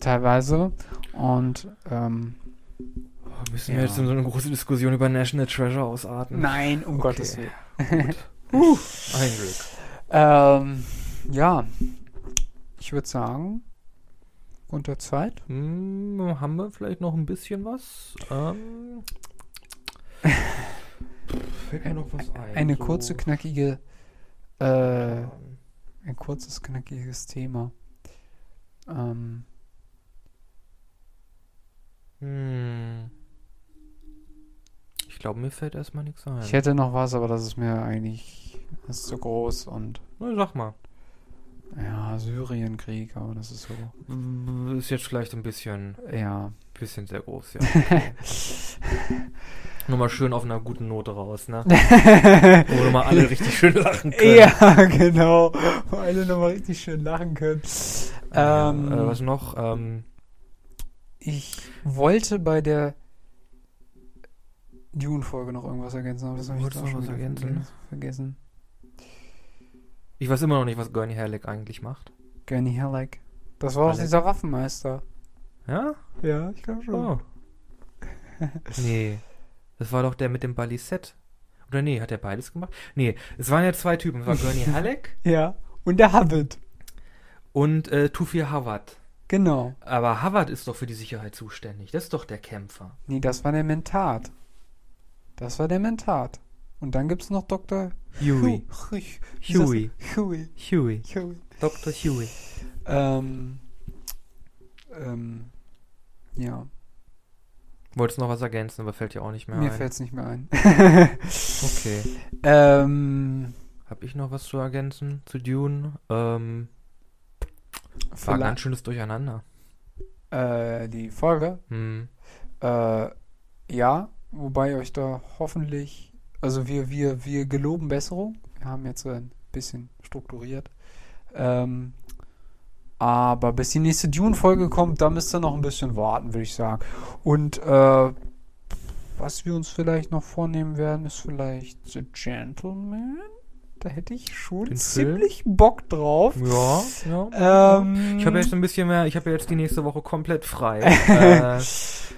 teilweise. Und ähm, oh, müssen ja. wir jetzt in so eine große Diskussion über National Treasure ausarten? Nein, um okay. Gottes Willen. uh, ein Glück. Ähm, ja, ich würde sagen, unter Zeit. Hm, haben wir vielleicht noch ein bisschen was? Ähm, fällt mir noch was ein. Eine so. kurze, knackige, äh, ein kurzes, knackiges Thema. Ähm. Hm. Ich glaube, mir fällt erstmal nichts ein. Ich hätte noch was, aber das ist mir eigentlich das ist zu groß und. Na, sag mal. Ja, Syrienkrieg, aber das ist so. Ist jetzt vielleicht ein bisschen. Ja. Bisschen sehr groß, ja. Okay. Nur mal schön auf einer guten Note raus, ne? Wo wir mal alle richtig schön lachen können. Ja, genau. Wo alle nochmal richtig schön lachen können. Ähm, äh, was noch? Ähm, ich wollte bei der Dune-Folge noch irgendwas ergänzen, aber das habe ich jetzt auch schon ergänzen? vergessen. Ich weiß immer noch nicht, was Gurney Halleck eigentlich macht. Gurney Halleck? Das war doch dieser Waffenmeister. Ja? Ja, ich glaube schon. Oh. nee. Das war doch der mit dem Balisett. Oder nee, hat er beides gemacht? Nee, es waren ja zwei Typen. Es war Gurney Halleck. ja. Und der Hubbard. Und äh, Tufir Hawat. Genau. Aber Hawat ist doch für die Sicherheit zuständig. Das ist doch der Kämpfer. Nee, das war der Mentat. Das war der Mentat. Und dann gibt es noch Dr. Huey. Huey. Huey. Huey. Huey. Dr. Huey. Ähm, ähm, ja. Wolltest noch was ergänzen, aber fällt dir auch nicht mehr Mir ein. Mir fällt es nicht mehr ein. okay. Ähm, Hab ich noch was zu ergänzen zu Dune? Ähm, war ein ganz schönes Durcheinander. Äh, die Folge? Hm. Äh, ja, wobei euch da hoffentlich, also wir, wir, wir geloben Besserung. Wir haben jetzt ein bisschen strukturiert. Ähm, aber bis die nächste Dune-Folge kommt, da müsst ihr noch ein bisschen warten, würde ich sagen. Und äh, was wir uns vielleicht noch vornehmen werden, ist vielleicht The Gentleman. Da hätte ich schon Den ziemlich Film? Bock drauf. Ja, ja. Ähm, ich habe jetzt ein bisschen mehr, ich habe jetzt die nächste Woche komplett frei. äh,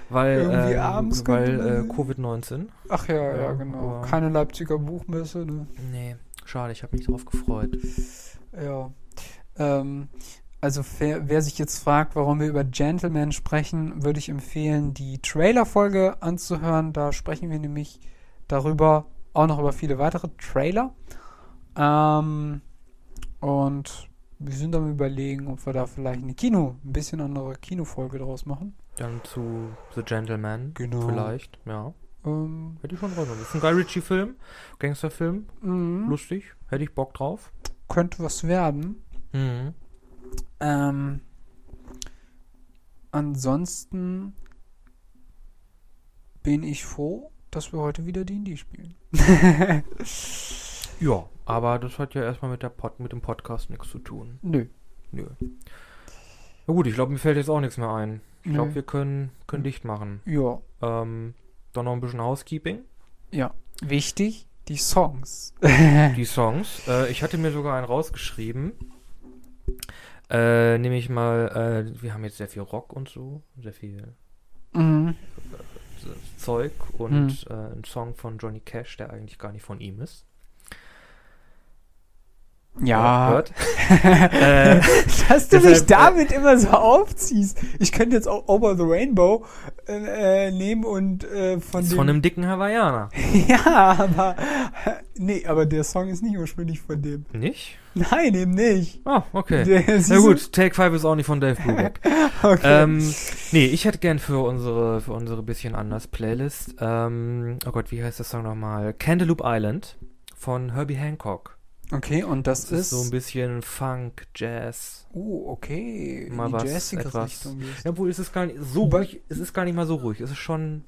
weil Irgendwie äh, weil äh, Covid-19. Ach ja, ja, ja genau. Keine Leipziger Buchmesse, ne? Nee, schade, ich habe mich drauf gefreut. Ja. Ähm, also wer, wer, sich jetzt fragt, warum wir über Gentleman sprechen, würde ich empfehlen, die Trailer-Folge anzuhören. Da sprechen wir nämlich darüber, auch noch über viele weitere Trailer. Ähm, und wir sind am überlegen, ob wir da vielleicht eine Kino, ein bisschen andere Kinofolge draus machen. Dann zu The Gentleman. Genau. Vielleicht, ja. Ähm, Hätte ich schon drauf. Das ist ein Guy Ritchie-Film, Gangsterfilm. Mhm. Lustig. Hätte ich Bock drauf. Könnte was werden. Mhm. Ähm, ansonsten bin ich froh, dass wir heute wieder D&D spielen. ja, aber das hat ja erstmal mit, der Pod, mit dem Podcast nichts zu tun. Nö. Nö. Na gut, ich glaube, mir fällt jetzt auch nichts mehr ein. Ich glaube, wir können, können dicht machen. Ja. Ähm, dann noch ein bisschen Housekeeping. Ja. Wichtig, die Songs. die Songs. Äh, ich hatte mir sogar einen rausgeschrieben. Äh, nehme ich mal, äh, wir haben jetzt sehr viel Rock und so, sehr viel mhm. Äh, Zeug und mhm. äh, ein Song von Johnny Cash, der eigentlich gar nicht von ihm ist. Ja. Hört. äh, Dass du mich damit äh, immer so aufziehst. Ich könnte jetzt auch Over the Rainbow äh, nehmen und äh, von ist dem von einem dicken Hawaiianer. ja, aber nee, aber der Song ist nicht ursprünglich von dem. Nicht? Nein, eben nicht. Oh, okay. Na gut, Take 5 ist auch nicht von Dave Brubeck. okay. Ähm, nee, ich hätte gern für unsere für unsere bisschen anders Playlist. Ähm, oh Gott, wie heißt der Song nochmal? Cantaloupe Island von Herbie Hancock. Okay, und das, das ist, ist, so ein bisschen Funk, Jazz. Oh, okay. Mal was etwas. Richtung ja, obwohl es ist gar nicht so ruhig, es ist gar nicht mal so ruhig. Es ist schon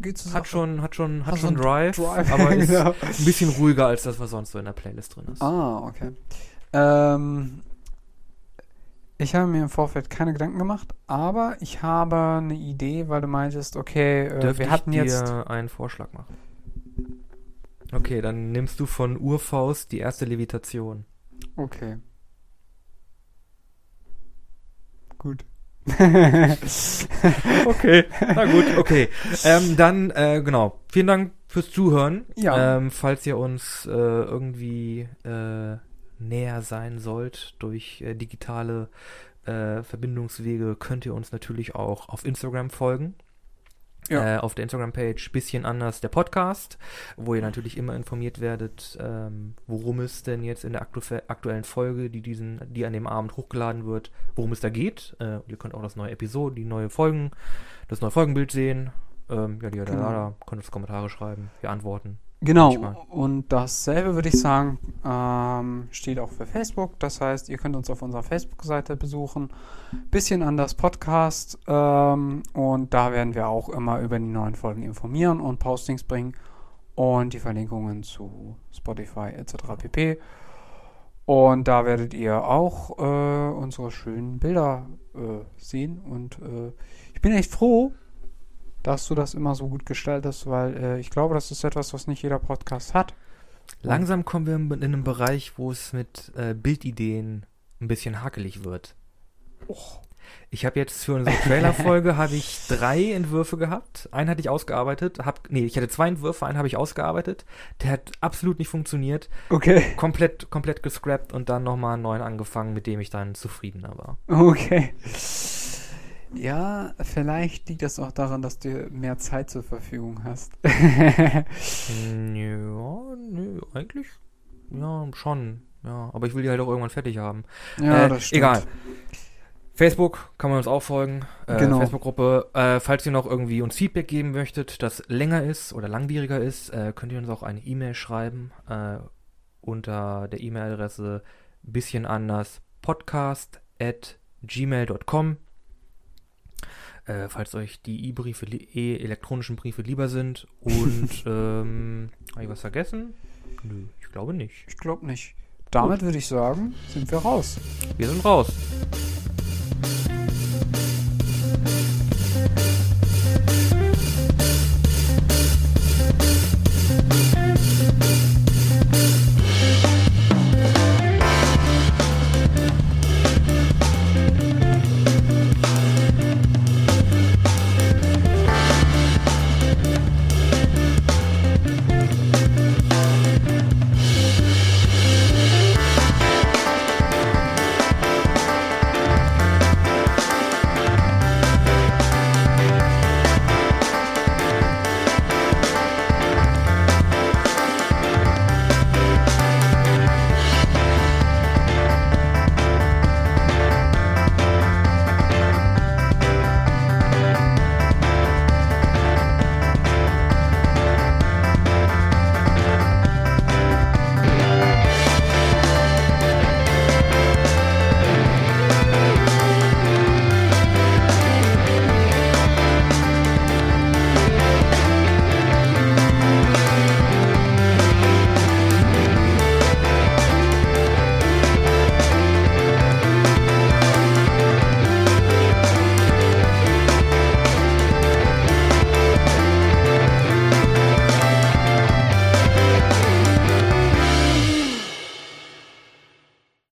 Geht's hat schon hat schon hat schon Drive, Drive, aber ist genau. ein bisschen ruhiger als das was sonst so in der Playlist drin ist. Ah, okay. Ähm, ich habe mir im Vorfeld keine Gedanken gemacht, aber ich habe eine Idee, weil du meintest, okay, äh, wir hatten ich dir einen Vorschlag machen. Okay, dann nimmst du von Urfaust die erste Levitation. Okay. Gut. okay, na gut, okay. Ähm, dann, äh, genau. Vielen Dank fürs Zuhören. Ja. Ähm, falls ihr uns äh, irgendwie äh, näher sein sollt durch äh, digitale äh, Verbindungswege, könnt ihr uns natürlich auch auf Instagram folgen ja. äh, auf der Instagram-Page bisschen anders der Podcast, wo ihr natürlich immer informiert werdet, ähm, worum es denn jetzt in der aktu aktuellen Folge, die diesen, die an dem Abend hochgeladen wird, worum es da geht. Äh, ihr könnt auch das neue Episode, die neue Folgen, das neue Folgenbild sehen. Ähm, ja, die genau. da, da, könnt uns Kommentare schreiben, wir antworten. Genau, und dasselbe würde ich sagen, ähm, steht auch für Facebook. Das heißt, ihr könnt uns auf unserer Facebook-Seite besuchen. Bisschen anders Podcast. Ähm, und da werden wir auch immer über die neuen Folgen informieren und Postings bringen. Und die Verlinkungen zu Spotify etc. pp. Und da werdet ihr auch äh, unsere schönen Bilder äh, sehen. Und äh, ich bin echt froh, dass du das immer so gut gestaltest, weil äh, ich glaube, das ist etwas, was nicht jeder Podcast hat. Langsam kommen wir in einen Bereich, wo es mit äh, Bildideen ein bisschen hakelig wird. Oh. Ich habe jetzt für unsere Trailerfolge habe ich drei Entwürfe gehabt. Einen hatte ich ausgearbeitet. Hab, nee, ich hatte zwei Entwürfe. Einen habe ich ausgearbeitet. Der hat absolut nicht funktioniert. Okay. Komplett, komplett gescrapped und dann nochmal einen neuen angefangen, mit dem ich dann zufriedener war. Okay. Ja, vielleicht liegt das auch daran, dass du mehr Zeit zur Verfügung hast. ja, nö, eigentlich. Ja, schon. Ja, aber ich will die halt auch irgendwann fertig haben. Ja, äh, das stimmt. Egal. Facebook kann man uns auch folgen. Äh, genau. Facebook-Gruppe. Äh, falls ihr noch irgendwie uns Feedback geben möchtet, das länger ist oder langwieriger ist, äh, könnt ihr uns auch eine E-Mail schreiben äh, unter der E-Mail-Adresse bisschen anders podcast at gmail.com. Äh, falls euch die E-Briefe, e-elektronischen Briefe lieber sind. Und, ähm, habe ich was vergessen? Nö, ich glaube nicht. Ich glaube nicht. Damit würde ich sagen, sind wir raus. Wir sind raus.